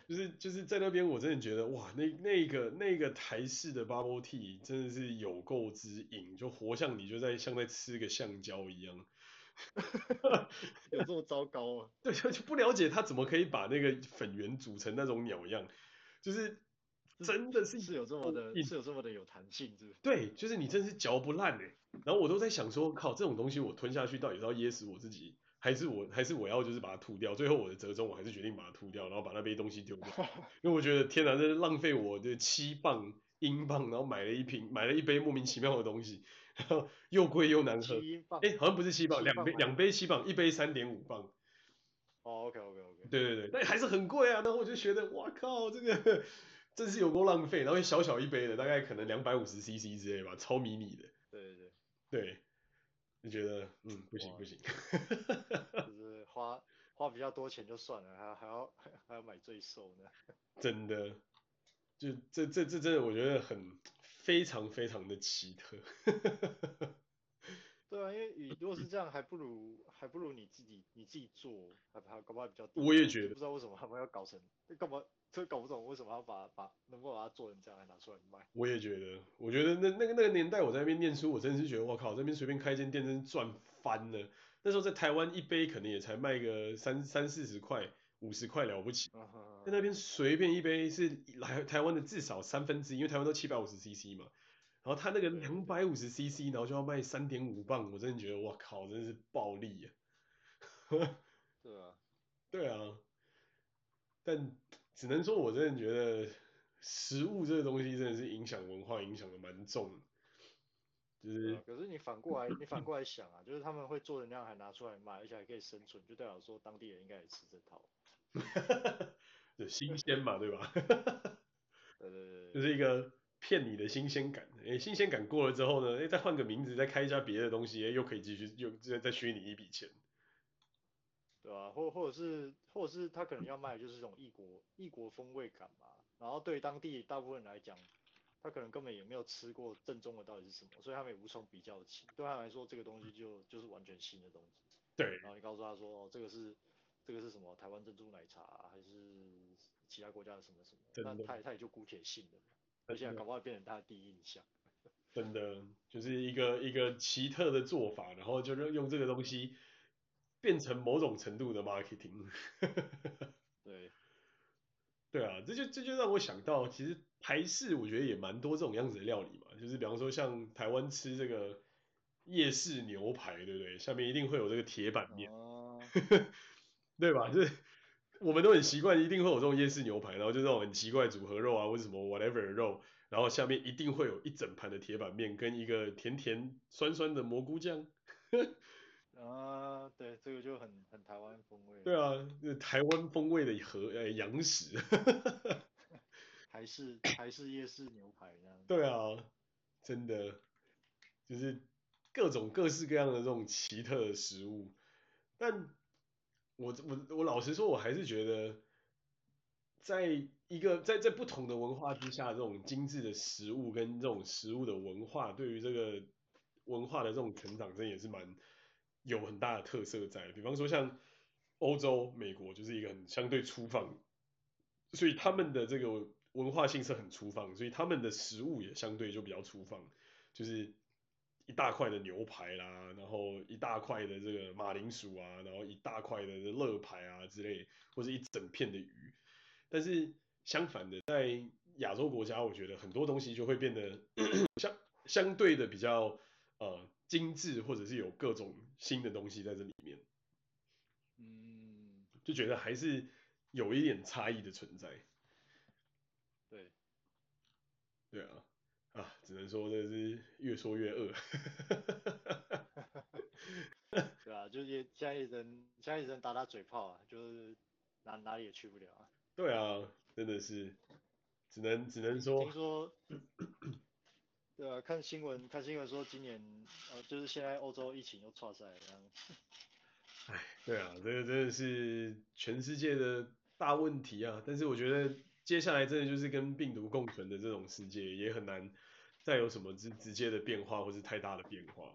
B: 就是就是在那边，我真的觉得哇，那那个那个台式的 bubble tea 真的是有够之瘾，就活像你就在像在吃个橡胶一样，
A: 有这么糟糕啊？
B: 对，就不了解他怎么可以把那个粉圆煮成那种鸟样，就是真的是
A: 是有这么的，是有这么的有弹性，是不是？
B: 对，就是你真是嚼不烂哎，然后我都在想说，靠，这种东西我吞下去到底是要噎死我自己？还是我还是我要就是把它吐掉，最后我的折中我还是决定把它吐掉，然后把那杯东西丢掉，因为我觉得天哪，这是浪费我的七磅英镑，然后买了一瓶买了一杯莫名其妙的东西，然后又贵又难喝。哎，好像不是七磅，两杯两杯七磅，一杯三点五磅。
A: 哦，OK OK OK。
B: 对对对，但还是很贵啊。然后我就觉得，哇靠，这个真是有够浪费，然后小小一杯的，大概可能两百五十 CC 之类吧，超迷你的。
A: 对对对。
B: 对，就觉得嗯不行不行，
A: 就 是花花比较多钱就算了，还还要 还要买最瘦呢。
B: 真的，就这这这真的我觉得很非常非常的奇特。
A: 对啊，因为你如果是这样，还不如还不如你自己你自己做，还还搞不好比较。
B: 我也觉得。
A: 不知道为什么他们要搞成，干嘛？这搞不懂为什么要把把能够把它做成这样，还拿出来卖。
B: 我也觉得，我觉得那那个那个年代我在那边念书，我真的是觉得我靠，这边随便开一间店真是赚翻了。那时候在台湾一杯可能也才卖个三三四十块、五十块了不起，在、uh. 那边随便一杯是来台湾的至少三分之一，因为台湾都七百五十 CC 嘛。然后他那个两百五十 CC，然后就要卖三点五磅，我真的觉得哇靠，真的是暴利啊！
A: 对啊，
B: 对啊，但只能说我真的觉得食物这个东西真的是影响文化，影响的蛮重的。就是、
A: 啊，可是你反过来，你反过来想啊，就是他们会做的那样还拿出来卖，而且还可以生存，就代表说当地人应该也吃这套。
B: 对，新鲜嘛，对吧？
A: 对对对，
B: 就是一个。骗你的新鲜感，哎、欸，新鲜感过了之后呢，哎、欸，再换个名字，再开一家别的东西，哎、欸，又可以继续又再再虚你一笔钱，
A: 对啊，或或者是或者是他可能要卖的就是这种异国异国风味感嘛，然后对当地大部分人来讲，他可能根本也没有吃过正宗的到底是什么，所以他们也无从比较起，对他来说这个东西就就是完全新的东西。
B: 对，
A: 然后你告诉他说，哦，这个是这个是什么台湾珍珠奶茶，还是其他国家的什么什么，那他也他也就姑且信了。而且搞不好变成他的第一印象，
B: 真的就是一个一个奇特的做法，然后就用用这个东西变成某种程度的 marketing。
A: 对，
B: 对啊，这就这就让我想到，其实台式我觉得也蛮多这种样子的料理嘛，就是比方说像台湾吃这个夜市牛排，对不对？下面一定会有这个铁板面，哦、对吧？就是。我们都很习惯，一定会有这种夜市牛排，然后就这种很奇怪组合肉啊，或者什么 whatever 的肉，然后下面一定会有一整盘的铁板面跟一个甜甜酸酸的蘑菇酱。
A: 啊，对，这个就很很台湾风味。
B: 对啊，台湾风味的和呃洋食。
A: 还是还是夜市牛排这样。
B: 对啊，真的，就是各种各式各样的这种奇特的食物，但。我我我老实说，我还是觉得，在一个在在不同的文化之下，这种精致的食物跟这种食物的文化，对于这个文化的这种成长，真也是蛮有很大的特色在。比方说像欧洲、美国，就是一个很相对粗放，所以他们的这个文化性是很粗放，所以他们的食物也相对就比较粗放，就是。一大块的牛排啦，然后一大块的这个马铃薯啊，然后一大块的乐排啊之类，或者一整片的鱼。但是相反的，在亚洲国家，我觉得很多东西就会变得 相相对的比较呃精致，或者是有各种新的东西在这里面。
A: 嗯，
B: 就觉得还是有一点差异的存在。
A: 对，
B: 对啊。啊，只能说这是越说越饿。
A: 对啊，就是现在人，现在人打打嘴炮啊，就是哪哪里也去不了啊。
B: 对啊，真的是，只能只能说。
A: 听说，对啊，看新闻看新闻说今年呃，就是现在欧洲疫情又剉赛了这样。
B: 哎，对啊，这个真的是全世界的大问题啊。但是我觉得接下来真的就是跟病毒共存的这种世界也很难。再有什么直直接的变化，或是太大的变化？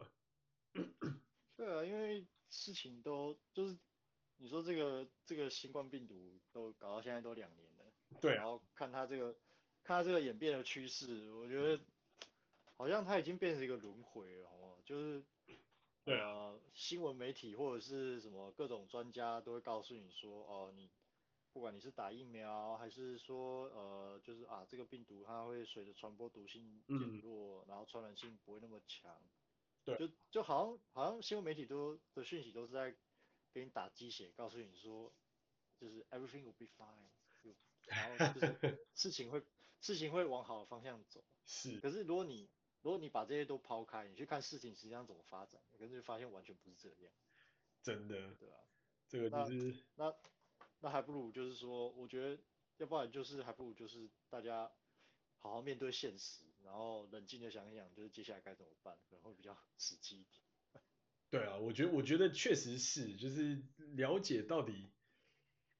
A: 对啊，因为事情都就是你说这个这个新冠病毒都搞到现在都两年了，
B: 对啊，
A: 然后看它这个看它这个演变的趋势，我觉得好像它已经变成一个轮回了，哦，就是
B: 对啊，
A: 呃，新闻媒体或者是什么各种专家都会告诉你说，哦，你。不管你是打疫苗，还是说呃，就是啊，这个病毒它会随着传播毒性减弱，嗯、然后传染性不会那么强。
B: 对。
A: 就就好像好像新闻媒体都的讯息都是在给你打鸡血，告诉你说，就是 everything will be fine，然后就是 事情会事情会往好的方向走。
B: 是。
A: 可是如果你如果你把这些都抛开，你去看事情实际上怎么发展，可是就发现完全不是这样。
B: 真的。
A: 对吧？
B: 这个就是
A: 那。那那还不如就是说，我觉得要不然就是还不如就是大家好好面对现实，然后冷静的想一想，就是接下来该怎么办，可能会比较 实际一点。
B: 对啊，我觉得我觉得确实是，就是了解到底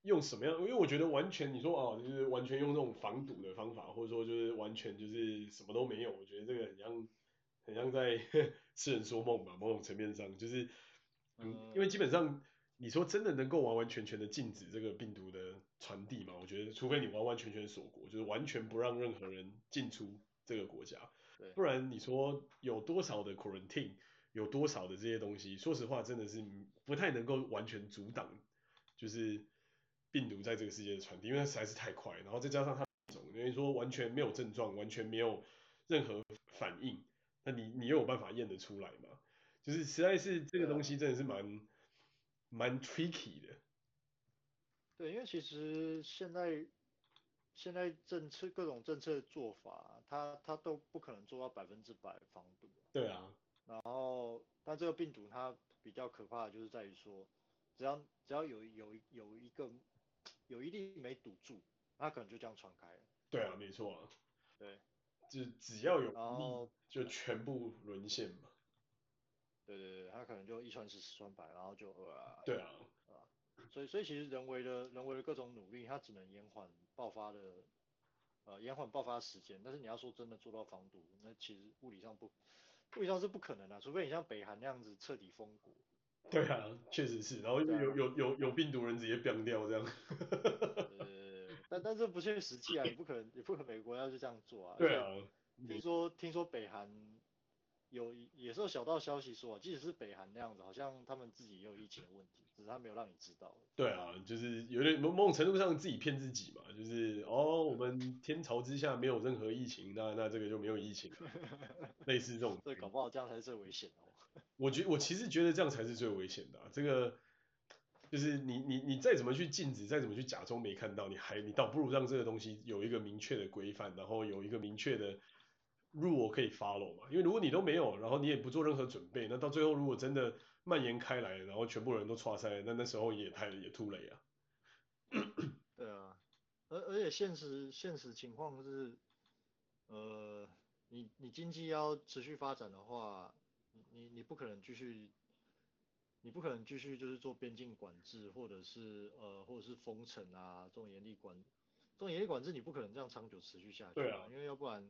B: 用什么样，因为我觉得完全你说哦，就是完全用这种防堵的方法，或者说就是完全就是什么都没有，我觉得这个很像很像在 痴人说梦吧，某种层面上就是，嗯，因为基本上你说真的能够完完全全的禁止这个病毒的传递吗，我觉得除非你完完全全锁国，就是完全不让任何人进出这个国家，不然你说有多少的 quarantine。有多少的这些东西，说实话真的是不太能够完全阻挡，就是病毒在这个世界的传递，因为它实在是太快，然后再加上它因为说完全没有症状，完全没有任何反应，那你你又有办法验得出来吗？就是实在是这个东西真的是蛮蛮 tricky 的。
A: 对，因为其实现在现在政策各种政策的做法，它它都不可能做到百分之百防堵。
B: 对啊。
A: 然后，但这个病毒它比较可怕的就是在于说，只要只要有有有一个有一粒没堵住，它可能就这样传开了。
B: 对啊，没错啊。
A: 对，
B: 就只要有
A: 然后
B: 就全部沦陷嘛。
A: 对对对，他可能就一传十，十传百，然后就呃。
B: 对啊。
A: 啊，所以所以其实人为的人为的各种努力，它只能延缓爆发的呃延缓爆发的时间，但是你要说真的做到防毒，那其实物理上不。物理上是不可能的，除非你像北韩那样子彻底封国。
B: 对啊，确实是，然后有有有有病毒人直接变掉这样。
A: 呃，但但是不切实际啊，你不可能，你不可能每个国家就这样做啊。
B: 对啊。
A: 听说听说北韩有也是有小道消息说，即使是北韩那样子，好像他们自己也有疫情的问题，只是他没有让你知道。
B: 对啊，就是有点某某种程度上自己骗自己嘛，就是哦，我们天朝之下没有任何疫情，那那这个就没有疫情。类似这种，
A: 对，搞不好这样才是最危险哦。
B: 我觉我其实觉得这样才是最危险的啊，这个就是你你你再怎么去禁止，再怎么去假装没看到，你还你倒不如让这个东西有一个明确的规范，然后有一个明确的 rule 可以 follow 嘛。因为如果你都没有，然后你也不做任何准备，那到最后如果真的蔓延开来，然后全部人都剉赛，那那时候也太也突雷啊。
A: 对啊，而而且现实现实情况是，呃。你你经济要持续发展的话，你你不可能继续，你不可能继续就是做边境管制，或者是呃或者是封城啊这种严厉管，这种严厉管制你不可能这样长久持续下去。
B: 对啊。
A: 因为要不然，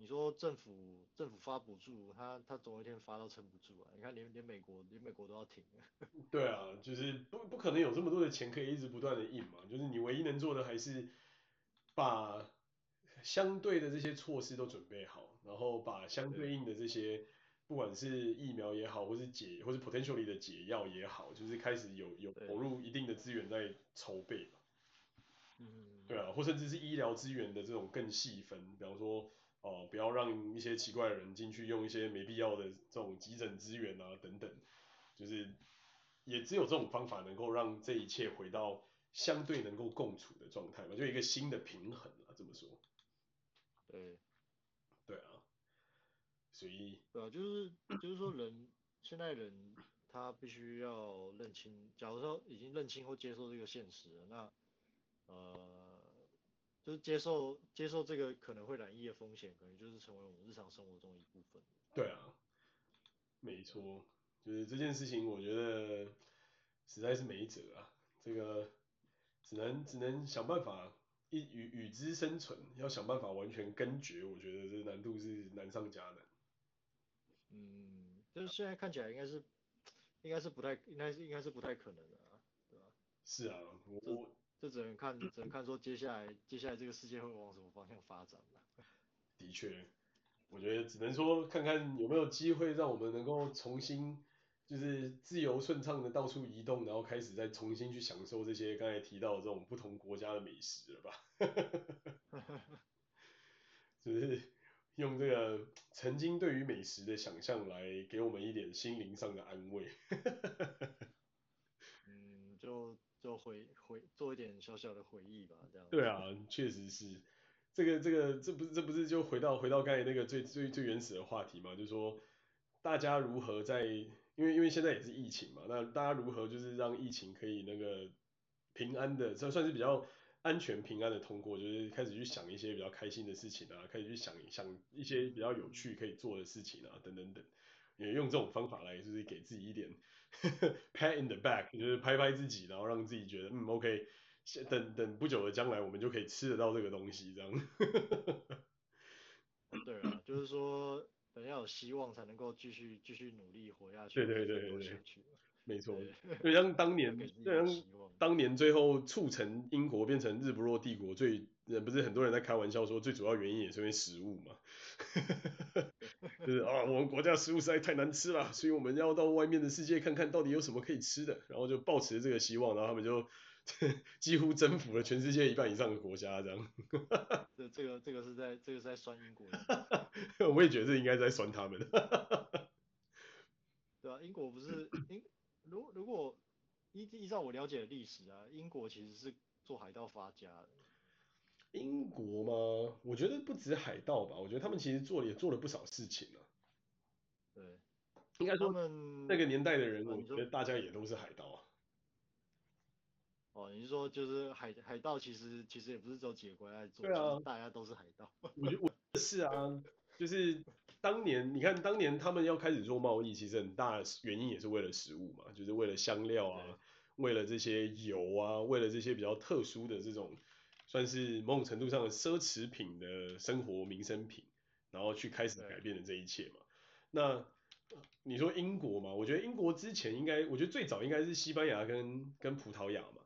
A: 你说政府政府发补助，他他总有一天发到撑不住啊。你看连连美国连美国都要停。
B: 对啊，就是不不可能有这么多的钱可以一直不断的印嘛，就是你唯一能做的还是把。相对的这些措施都准备好，然后把相对应的这些，不管是疫苗也好，或是解，或是 potentially 的解药也好，就是开始有有投入一定的资源在筹备嘛。嗯，对啊，或甚至是医疗资源的这种更细分，比方说，哦、呃，不要让一些奇怪的人进去用一些没必要的这种急诊资源啊等等，就是也只有这种方法能够让这一切回到相对能够共处的状态嘛，就一个新的平衡啊，这么说。
A: 对，
B: 对啊，所以
A: 对啊，就是就是说人现在人他必须要认清，假如说已经认清或接受这个现实了，那呃就是接受接受这个可能会染疫的风险，可能就是成为我们日常生活中一部分。
B: 对啊，没错，就是这件事情，我觉得实在是没辙啊，这个只能只能想办法。一与与之生存，要想办法完全根绝，我觉得这难度是难上加难。
A: 嗯，就是现在看起来应该是，应该是不太，应该是应该是不太可能的啊，对吧？
B: 是啊，我
A: 这这只能看，只能看说接下来接下来这个世界会往什么方向发展了。
B: 的确，我觉得只能说看看有没有机会让我们能够重新。就是自由顺畅的到处移动，然后开始再重新去享受这些刚才提到的这种不同国家的美食了吧？就是用这个曾经对于美食的想象来给我们一点心灵上的安慰。
A: 嗯，就就回回做一点小小的回忆吧，这样。
B: 对啊，确实是。这个这个这不是这不是就回到回到刚才那个最最最原始的话题嘛？就是说大家如何在。因为因为现在也是疫情嘛，那大家如何就是让疫情可以那个平安的，这算是比较安全平安的通过，就是开始去想一些比较开心的事情啊，开始去想想一些比较有趣可以做的事情啊，等等等，也用这种方法来就是给自己一点 pat in the back，就是拍拍自己，然后让自己觉得嗯 OK，等等不久的将来我们就可以吃得到这个东西这样。
A: 对啊，就是说等要有希望才能够继续继续努力活下去。
B: 对对对对对。没错，就像当年，就像当年最后促成英国变成日不落帝国最，不是很多人在开玩笑说最主要原因也是因为食物嘛，就是啊我们国家食物实在太难吃了，所以我们要到外面的世界看看到底有什么可以吃的，然后就抱持这个希望，然后他们就几乎征服了全世界一半以上的国家这样。
A: 这这个这个是在这个是在酸英国，
B: 我也觉得这应该在酸他们。
A: 对啊，英国不是英。如如果依依照我了解的历史啊，英国其实是做海盗发家的。
B: 英国吗？我觉得不止海盗吧，我觉得他们其实做也做了不少事情啊。
A: 对，
B: 应该说那个年代的人，我觉得大家也都是海盗啊。
A: 哦，你是说就是海海盗其实其实也不是只有几个国做，
B: 对啊，
A: 大家都是海盗。
B: 我觉得我是啊，就是。当年你看，当年他们要开始做贸易，其实很大的原因也是为了食物嘛，就是为了香料啊，为了这些油啊，为了这些比较特殊的这种，算是某种程度上的奢侈品的生活民生品，然后去开始改变了这一切嘛。那你说英国嘛，我觉得英国之前应该，我觉得最早应该是西班牙跟跟葡萄牙嘛，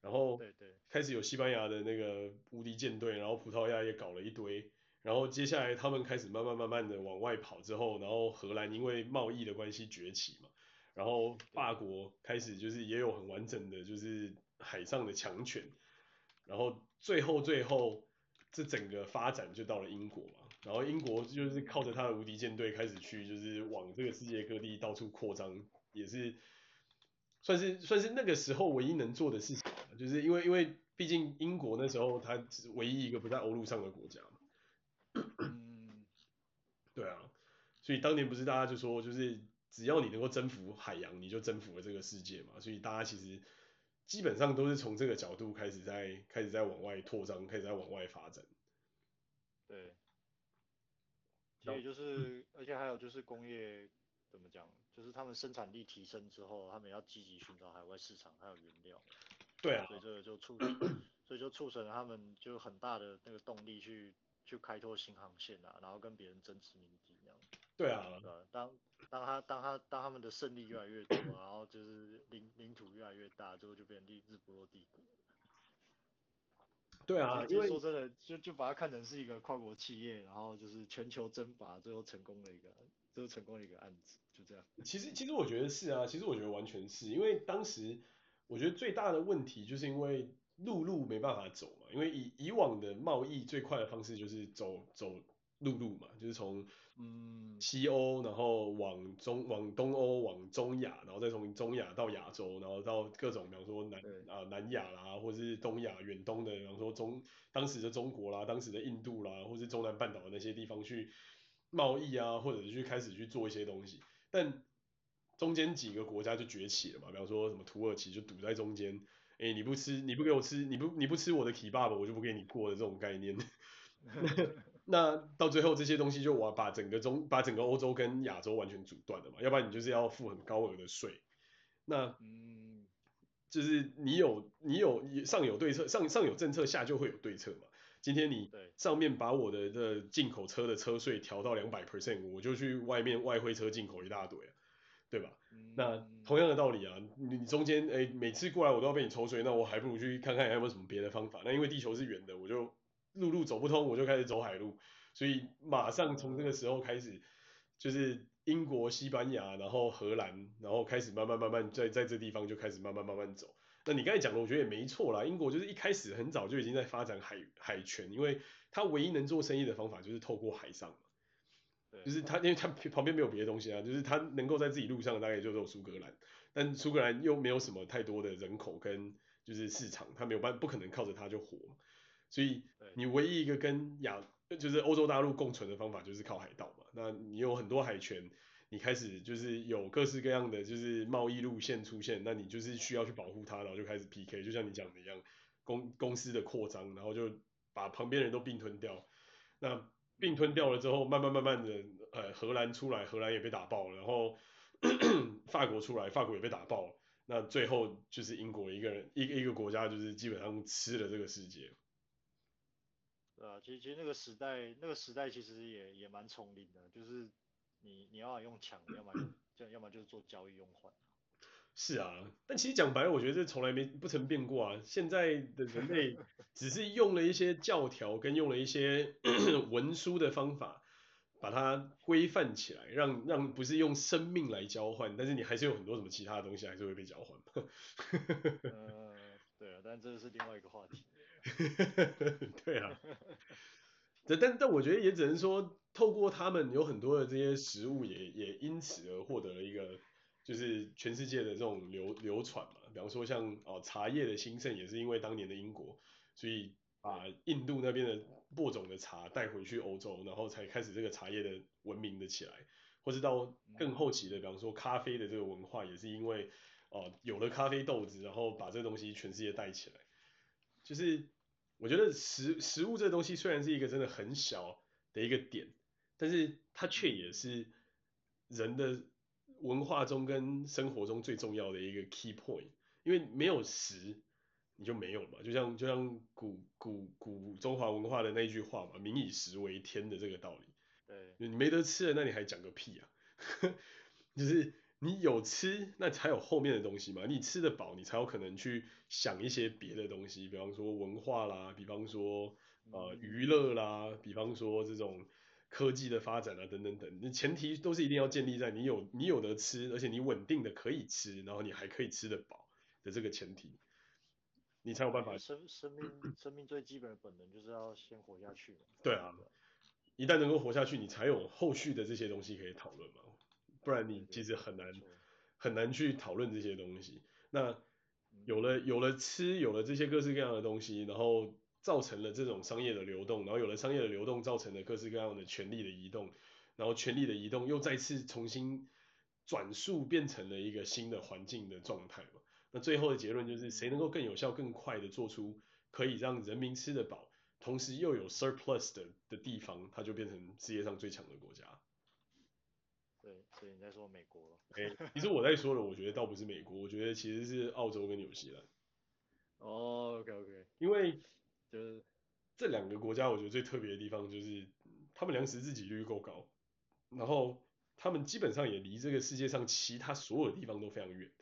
B: 然后对对开始有西班牙的那个无敌舰队，然后葡萄牙也搞了一堆。然后接下来他们开始慢慢慢慢的往外跑之后，然后荷兰因为贸易的关系崛起嘛，然后法国开始就是也有很完整的就是海上的强权，然后最后最后这整个发展就到了英国嘛，然后英国就是靠着他的无敌舰队开始去就是往这个世界各地到处扩张，也是算是算是那个时候唯一能做的事情，就是因为因为毕竟英国那时候它是唯一一个不在欧陆上的国家。嗯，对啊，所以当年不是大家就说，就是只要你能够征服海洋，你就征服了这个世界嘛。所以大家其实基本上都是从这个角度开始在开始在往外扩张，开始在往外发展。
A: 对，所以就是，而且还有就是工业怎么讲，就是他们生产力提升之后，他们要积极寻找海外市场还有原料。
B: 对啊，
A: 所以这个就促，所以就促成他们就很大的那个动力去。去开拓新航线啊，然后跟别人争殖民地。
B: 对啊。
A: 对啊，当当他当他当他们的胜利越来越多，然后就是领领土越来越大，最后就变成日日不落帝国。
B: 对啊，
A: 因为说真的，就就把它看成是一个跨国企业，然后就是全球争霸，最后成功的一个，最后成功的一个案子，就这样。
B: 其实其实我觉得是啊，其实我觉得完全是因为当时我觉得最大的问题就是因为。陆路没办法走嘛，因为以以往的贸易最快的方式就是走走陆路嘛，就是从嗯西欧，然后往中往东欧，往中亚，然后再从中亚到亚洲，然后到各种，比方说南啊南亚啦，或者是东亚远东的，比方说中当时的中国啦，当时的印度啦，或是中南半岛的那些地方去贸易啊，或者是去开始去做一些东西，但中间几个国家就崛起了嘛，比方说什么土耳其就堵在中间。哎、欸，你不吃，你不给我吃，你不你不吃我的 kebab，我就不给你过的这种概念。那到最后这些东西就我把整个中把整个欧洲跟亚洲完全阻断了嘛，要不然你就是要付很高额的税。那嗯，就是你有你有上有对策，上上有政策，下就会有对策嘛。今天你上面把我的的进口车的车税调到两百 percent，我就去外面外汇车进口一大堆啊。对吧？那同样的道理啊，你中间哎，每次过来我都要被你抽税，那我还不如去看看还有没有什么别的方法。那因为地球是圆的，我就陆路走不通，我就开始走海路。所以马上从这个时候开始，就是英国、西班牙，然后荷兰，然后开始慢慢慢慢在在这地方就开始慢慢慢慢走。那你刚才讲的，我觉得也没错啦。英国就是一开始很早就已经在发展海海权，因为它唯一能做生意的方法就是透过海上嘛。就是他，因为他旁边没有别的东西啊，就是他能够在自己路上，大概就只有苏格兰，但苏格兰又没有什么太多的人口跟就是市场，他没有办，不可能靠着它就活，所以你唯一一个跟亚就是欧洲大陆共存的方法就是靠海盗嘛，那你有很多海权，你开始就是有各式各样的就是贸易路线出现，那你就是需要去保护它，然后就开始 PK，就像你讲的一样，公公司的扩张，然后就把旁边人都并吞掉。那并吞掉了之后，慢慢慢慢的，呃，荷兰出来，荷兰也被打爆了，然后 法国出来，法国也被打爆了。那最后就是英国一个人，一个一个国家就是基本上吃了这个世界。
A: 对啊，其实其实那个时代，那个时代其实也也蛮丛林的，就是你你要用抢，要么就要么就是做交易用换。
B: 是啊，但其实讲白了，我觉得这从来没不曾变过啊。现在的人类 只是用了一些教条跟用了一些 文书的方法，把它规范起来，让让不是用生命来交换，但是你还是有很多什么其他的东西还是会被交换。
A: 呃，对啊，但这是另外一个话题。
B: 对啊，但但我觉得也只能说，透过他们有很多的这些食物也，也也因此而获得了一个。就是全世界的这种流流传嘛，比方说像哦茶叶的兴盛也是因为当年的英国，所以把印度那边的播种的茶带回去欧洲，然后才开始这个茶叶的文明的起来，或是到更后期的，比方说咖啡的这个文化也是因为哦有了咖啡豆子，然后把这个东西全世界带起来。就是我觉得食食物这个东西虽然是一个真的很小的一个点，但是它却也是人的。文化中跟生活中最重要的一个 key point，因为没有食你就没有嘛，就像就像古古古中华文化的那一句话嘛，“民以食为天”的这个道理。
A: 对，
B: 你没得吃了，那你还讲个屁啊！就是你有吃，那才有后面的东西嘛。你吃得饱，你才有可能去想一些别的东西，比方说文化啦，比方说呃娱乐啦，比方说这种。科技的发展啊，等等等，你前提都是一定要建立在你有你有的吃，而且你稳定的可以吃，然后你还可以吃得饱的这个前提，你才有办法。
A: 生生命生命最基本的本能就是要先活下去。
B: 对啊，一旦能够活下去，你才有后续的这些东西可以讨论嘛，不然你其实很难很难去讨论这些东西。那有了有了吃，有了这些各式各样的东西，然后。造成了这种商业的流动，然后有了商业的流动，造成了各式各样的权力的移动，然后权力的移动又再次重新转述变成了一个新的环境的状态嘛。那最后的结论就是，谁能够更有效、更快的做出可以让人民吃得饱，同时又有 surplus 的的地方，它就变成世界上最强的国家。
A: 对，所以你在说美国了。
B: 哎，其实我在说的，我觉得倒不是美国，我觉得其实是澳洲跟纽西兰。
A: 哦，OK OK，
B: 因为。
A: 就是
B: 这两个国家，我觉得最特别的地方就是他们粮食自给率够高，然后他们基本上也离这个世界上其他所有地方都非常远，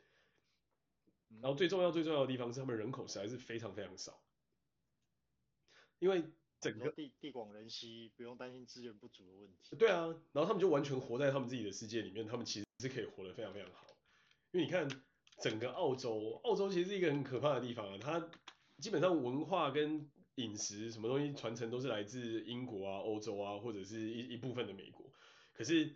B: 然后最重要最重要的地方是他们人口实在是非常非常少，因为整个
A: 地地广人稀，不用担心资源不足的问题。
B: 对啊，然后他们就完全活在他们自己的世界里面，他们其实是可以活得非常非常好，因为你看整个澳洲，澳洲其实是一个很可怕的地方啊，它基本上文化跟饮食什么东西传承都是来自英国啊、欧洲啊，或者是一一部分的美国。可是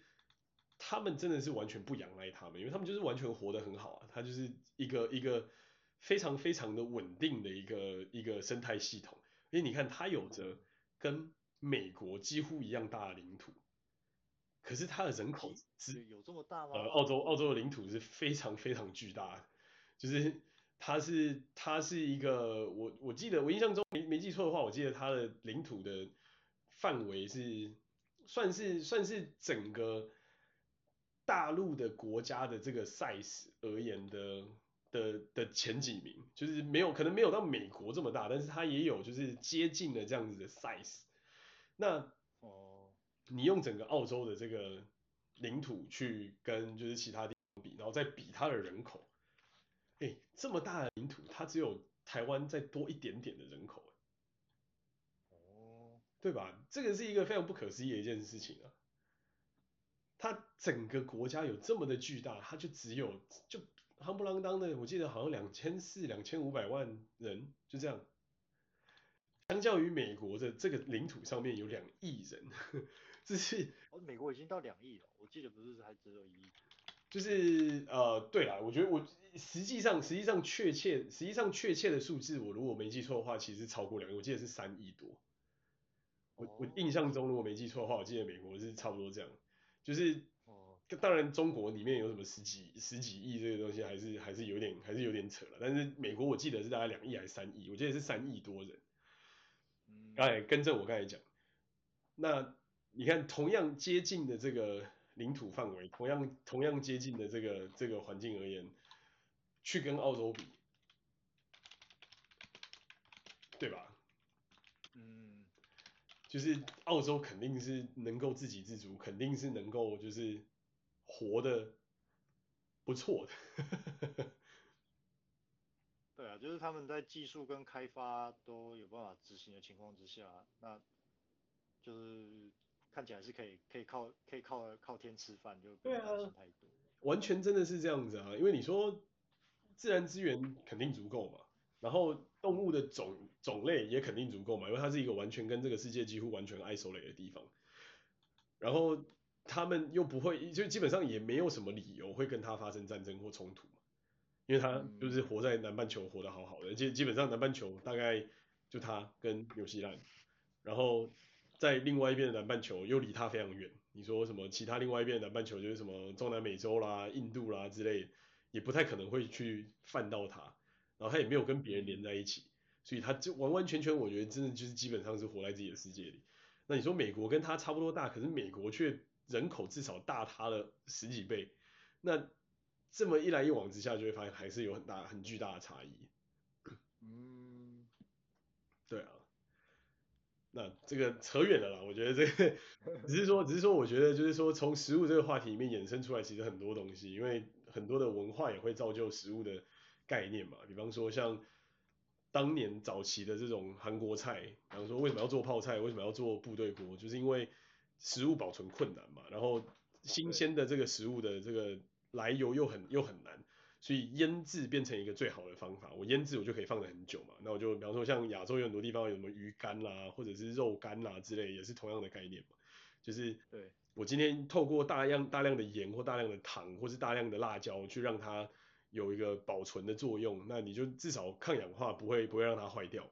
B: 他们真的是完全不仰赖他们，因为他们就是完全活得很好啊。它就是一个一个非常非常的稳定的一个一个生态系统。因为你看，它有着跟美国几乎一样大的领土，可是它的人口是
A: 有这么大吗？
B: 呃，澳洲澳洲的领土是非常非常巨大的，就是。它是它是一个，我我记得我印象中没没记错的话，我记得它的领土的范围是算是算是整个大陆的国家的这个 size 而言的的的前几名，就是没有可能没有到美国这么大，但是它也有就是接近了这样子的 size。那哦，你用整个澳洲的这个领土去跟就是其他地方比，然后再比它的人口。哎，这么大的领土，它只有台湾再多一点点的人口，哦，对吧？这个是一个非常不可思议的一件事情啊。它整个国家有这么的巨大，它就只有就夯不啷当的，我记得好像两千四、两千五百万人，就这样。相较于美国的这个领土上面有两亿人，这是
A: 哦，美国已经到两亿了，我记得不是还只有一亿。
B: 就是呃，对啦，我觉得我实际上实际上确切实际上确切的数字，我如果没记错的话，其实超过两亿，我记得是三亿多。我我印象中如果没记错的话，我记得美国是差不多这样，就是当然中国里面有什么十几十几亿这个东西还是还是有点还是有点扯了，但是美国我记得是大概两亿还是三亿，我记得是三亿多人。刚才更正我刚才讲，那你看同样接近的这个领土范围，同样同样接近的这个这个环境而言，去跟澳洲比，对吧？
A: 嗯，
B: 就是澳洲肯定是能够自给自足，肯定是能够就是活的不错的。
A: 对啊，就是他们在技术跟开发都有办法执行的情况之下，那就是看起来是可以可以靠可以靠靠天吃饭，就不用担心太多。
B: 完全真的是这样子啊，因为你说自然资源肯定足够嘛，然后动物的种种类也肯定足够嘛，因为它是一个完全跟这个世界几乎完全 isolate 的地方，然后他们又不会，就基本上也没有什么理由会跟他发生战争或冲突。因为他就是活在南半球活得好好的，基基本上南半球大概就他跟纽西兰，然后在另外一边的南半球又离他非常远。你说什么其他另外一边的南半球就是什么中南美洲啦、印度啦之类，也不太可能会去犯到他。然后他也没有跟别人连在一起，所以他就完完全全我觉得真的就是基本上是活在自己的世界里。那你说美国跟他差不多大，可是美国却人口至少大他了十几倍，那。这么一来一往之下，就会发现还是有很大很巨大的差异。
A: 嗯，
B: 对啊。那这个扯远了啦，我觉得这个只是说，只是说，我觉得就是说，从食物这个话题里面衍生出来，其实很多东西，因为很多的文化也会造就食物的概念嘛。比方说，像当年早期的这种韩国菜，比方说为什么要做泡菜，为什么要做部队锅，就是因为食物保存困难嘛，然后新鲜的这个食物的这个。来由又很又很难，所以腌制变成一个最好的方法。我腌制我就可以放的很久嘛。那我就比方说像亚洲有很多地方有什么鱼干啦，或者是肉干啦之类，也是同样的概念嘛。就是
A: 对
B: 我今天透过大量大量的盐或大量的糖或是大量的辣椒去让它有一个保存的作用，那你就至少抗氧化不会不会让它坏掉。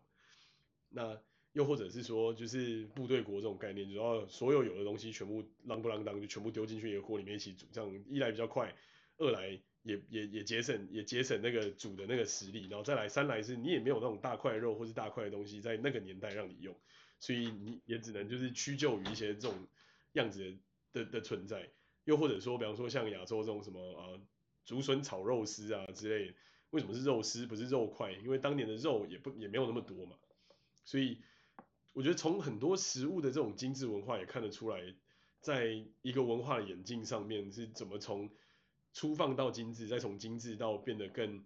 B: 那又或者是说就是部队锅这种概念，主要所有有的东西全部啷不啷当就全部丢进去一个锅里面一起煮，这样一来比较快。二来也也也节省也节省那个煮的那个实力，然后再来三来是你也没有那种大块肉或是大块的东西在那个年代让你用，所以你也只能就是屈就于一些这种样子的的，的存在，又或者说比方说像亚洲这种什么呃竹笋炒肉丝啊之类，为什么是肉丝不是肉块？因为当年的肉也不也没有那么多嘛，所以我觉得从很多食物的这种精致文化也看得出来，在一个文化的演进上面是怎么从。粗放到精致，再从精致到变得更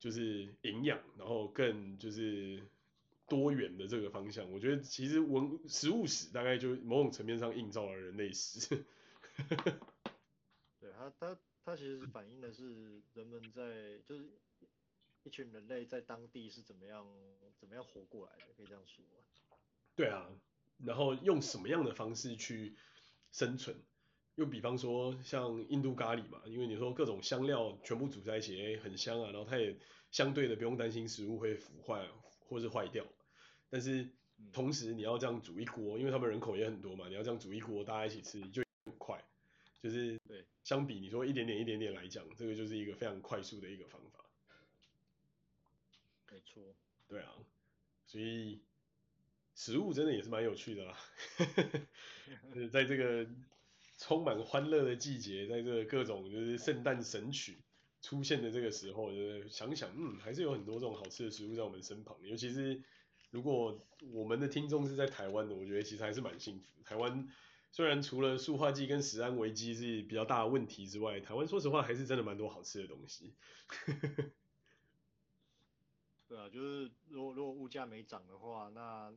B: 就是营养，然后更就是多元的这个方向，我觉得其实文食物史大概就某种层面上映照了人类史。
A: 对，它它它其实反映的是人们在就是一群人类在当地是怎么样怎么样活过来的，可以这样说。
B: 对啊，然后用什么样的方式去生存？又比方说像印度咖喱嘛，因为你说各种香料全部煮在一起，欸，很香啊，然后它也相对的不用担心食物会腐坏或是坏掉。但是同时你要这样煮一锅，因为他们人口也很多嘛，你要这样煮一锅大家一起吃就很快。就是对，相比你说一点点一点点来讲，这个就是一个非常快速的一个方法。
A: 没错。
B: 对啊，所以食物真的也是蛮有趣的啦。在这个。充满欢乐的季节，在这各种就是圣诞神曲出现的这个时候，就是想想，嗯，还是有很多这种好吃的食物在我们身旁。尤其是如果我们的听众是在台湾的，我觉得其实还是蛮幸福。台湾虽然除了塑化剂跟食安危机是比较大的问题之外，台湾说实话还是真的蛮多好吃的东西。
A: 对啊，就是如果如果物价没涨的话，那。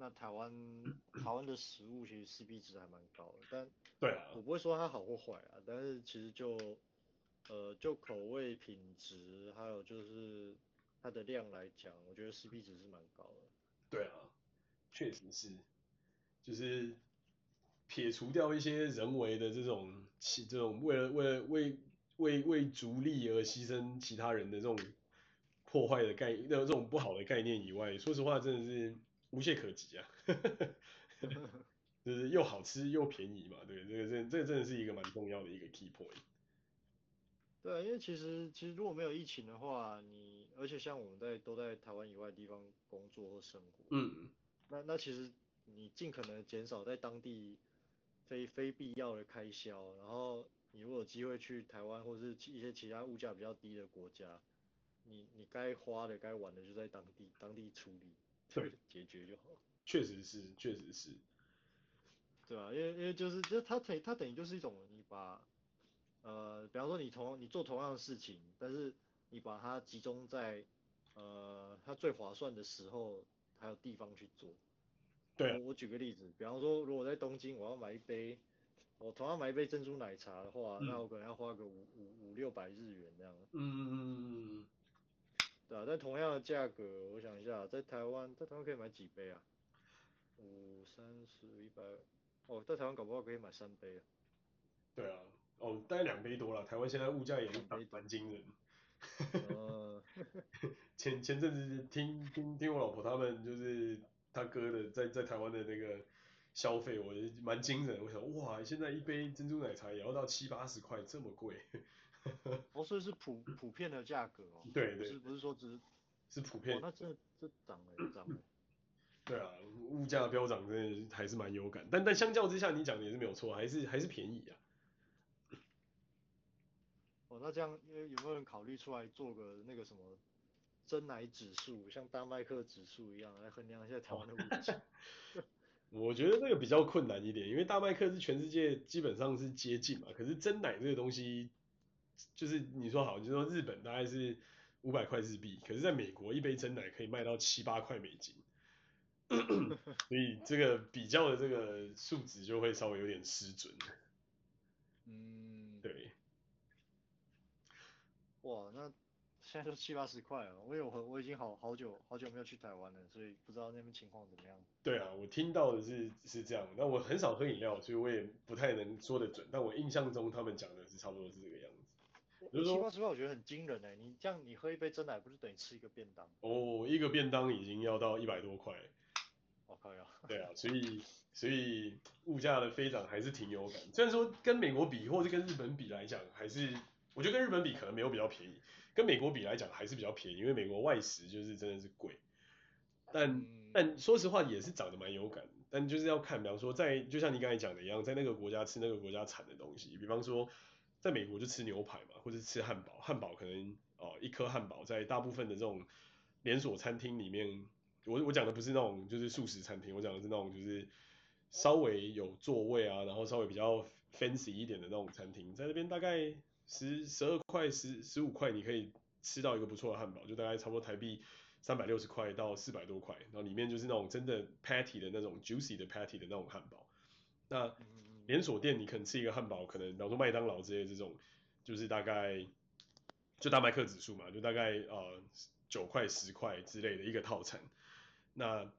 A: 那台湾 台湾的食物其实 CP 值还蛮高的，但
B: 对啊，
A: 我不会说它好或坏啊，但是其实就呃就口味品质还有就是它的量来讲，我觉得 CP 值是蛮高的。
B: 对啊，确实是，就是撇除掉一些人为的这种其这种为了为了为为为逐利而牺牲其他人的这种破坏的概念，这种不好的概念以外，说实话真的是。无懈可击啊，就是又好吃又便宜嘛，对，这个这这真的是一个蛮重要的一个 key point。
A: 对，因为其实其实如果没有疫情的话，你而且像我们在都在台湾以外的地方工作或生活，
B: 嗯，
A: 那那其实你尽可能减少在当地非非必要的开销，然后你如果有机会去台湾或者是一些其他物价比较低的国家，你你该花的该玩的就在当地当地处理，对，解决就好。
B: 确实是，确实是，
A: 对啊，因为因为就是就它等它等于就是一种你把。呃，比方说你同你做同样的事情，但是你把它集中在呃它最划算的时候，还有地方去做。
B: 对啊。
A: 我举个例子，比方说如果在东京，我要买一杯，我同样买一杯珍珠奶茶的话，嗯、那我可能要花个五五五六百日元这样。
B: 嗯嗯嗯嗯。
A: 对啊，但同样的价格，我想一下，在台湾在台湾可以买几杯啊？五三十一百，哦，在台湾搞不好可以买三杯啊。
B: 对啊。哦，大概两杯多了。台湾现在物价也蛮蛮惊人。
A: 呃，
B: 前前阵子听听听我老婆他们就是他哥的在在台湾的那个消费，我蛮惊人。我想哇，现在一杯珍珠奶茶也要到七八十块，这么贵。
A: 哦，所以是普普遍的价格哦。
B: 对对。
A: 不是不是说只是。
B: 是普遍。
A: 哦，那这这涨了涨了。
B: 对啊，物价飙涨真的还是蛮有感，但但相较之下，你讲的也是没有错，还是还是便宜啊。
A: 哦，那这样，因为有没有人考虑出来做个那个什么真奶指数，像大麦克指数一样来衡量一下台湾的物价？
B: 我觉得这个比较困难一点，因为大麦克是全世界基本上是接近嘛，可是真奶这个东西，就是你说好，就是说日本大概是五百块日币，可是在美国一杯真奶可以卖到七八块美金，所以这个比较的这个数值就会稍微有点失准。
A: 嗯，
B: 对。
A: 哇，那现在都七八十块了，我有我已经好好久好久没有去台湾了，所以不知道那边情况怎么样。
B: 对啊，我听到的是是这样，那我很少喝饮料，所以我也不太能说得准，但我印象中他们讲的是差不多是这个。
A: 七八十块我觉得很惊人哎，你这样你喝一杯真奶不是等于吃一个便当？
B: 哦，一个便当已经要到一百多块。
A: 我靠呀！
B: 对啊，所以所以物价的飞涨还是挺有感，虽然说跟美国比或者跟日本比来讲还是。我觉得跟日本比可能没有比较便宜，跟美国比来讲还是比较便宜，因为美国外食就是真的是贵。但但说实话也是涨得蛮有感，但就是要看，比方说在就像你刚才讲的一样，在那个国家吃那个国家产的东西，比方说在美国就吃牛排嘛，或者吃汉堡，汉堡可能哦一颗汉堡在大部分的这种连锁餐厅里面，我我讲的不是那种就是素食餐厅，我讲的是那种就是稍微有座位啊，然后稍微比较 fancy 一点的那种餐厅，在那边大概。十十二块十十五块，你可以吃到一个不错的汉堡，就大概差不多台币三百六十块到四百多块，然后里面就是那种真的 patty 的那种 juicy 的 patty 的那种汉堡。那连锁店你可能吃一个汉堡，可能比方说麦当劳之类的这种，就是大概就大麦克指数嘛，就大概呃九块十块之类的一个套餐。那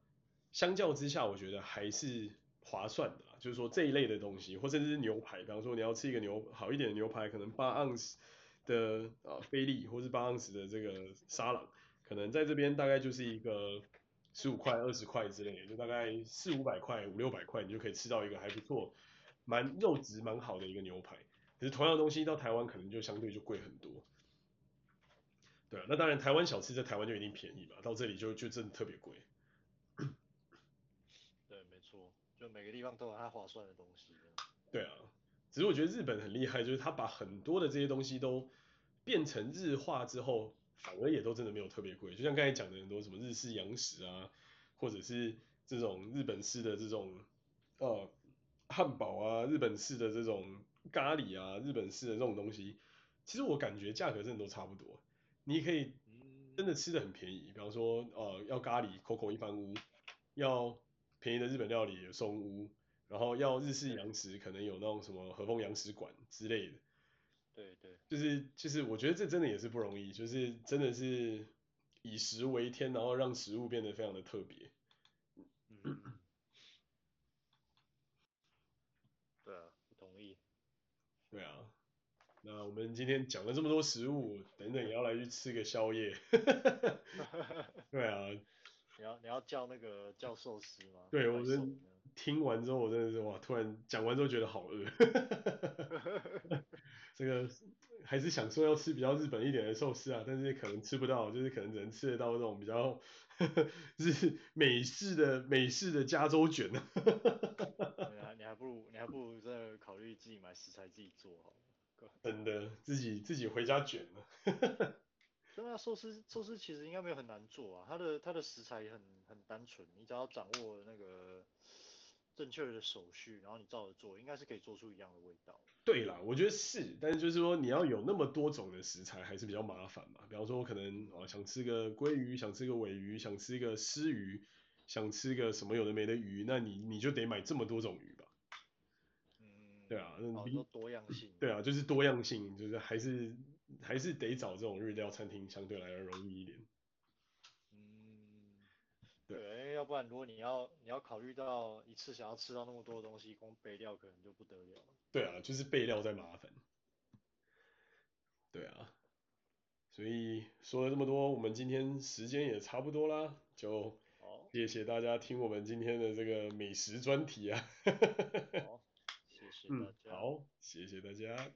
B: 相较之下，我觉得还是划算的。就是说这一类的东西，或甚至是牛排，比方说你要吃一个牛好一点的牛排，可能八盎司的啊菲力，或是八盎司的这个沙朗，可能在这边大概就是一个十五块、二十块之类的，就大概四五百块、五六百块，你就可以吃到一个还不错、蛮肉质蛮好的一个牛排。可是同样的东西到台湾可能就相对就贵很多。对啊，那当然台湾小吃在台湾就一定便宜嘛，到这里就就真的特别贵。
A: 对，没错就每个地方都有它划算的东西。
B: 对啊，只是我觉得日本很厉害，就是他把很多的这些东西都变成日化之后，反而也都真的没有特别贵。就像刚才讲的很多什么日式洋食啊，或者是这种日本式的这种呃汉堡啊，日本式的这种咖喱啊，日本式的这种东西，其实我感觉价格真的都差不多。你可以真的吃的很便宜，比方说呃要咖喱，COCO 一番屋，要。便宜的日本料理有松屋，然后要日式洋食，可能有那种什么和风洋食馆之类的。
A: 对对，
B: 就是就是，我觉得这真的也是不容易，就是真的是以食为天，然后让食物变得非常的特别。
A: 嗯，对啊，同意。
B: 对啊，那我们今天讲了这么多食物，等等也要来去吃个宵夜。对啊。
A: 你要你要叫那个叫寿司吗？
B: 对，我们听完之后，我真的是哇，突然讲完之后觉得好饿。这个还是想说要吃比较日本一点的寿司啊，但是可能吃不到，就是可能只能吃得到那种比较 日美式的美式的加州卷呢。
A: 你还你还不如你还不如真的考虑自己买食材自己做好。
B: 真的，自己自己回家卷了。
A: 对啊，寿司寿司其实应该没有很难做啊，它的它的食材也很很单纯，你只要掌握那个正确的手续，然后你照着做，应该是可以做出一样的味道。
B: 对啦，我觉得是，但是就是说你要有那么多种的食材，还是比较麻烦嘛。比方说，我可能啊想吃个鲑鱼，想吃个尾鱼，想吃一个鰤鱼，想吃个什么有的没的鱼，那你你就得买这么多种鱼对啊，那
A: 比较多样性。
B: 对啊，就是多样性，就是还是。还是得找这种日料餐厅相对来的容易一点。
A: 嗯，对，要不然如果你要你要考虑到一次想要吃到那么多东西，光备料可能就不得了。
B: 对啊，就是备料再麻烦。对啊，所以说了这么多，我们今天时间也差不多啦，就谢谢大家听我们今天的这个美食专题啊。
A: 好，
B: 嗯，好，谢谢大家。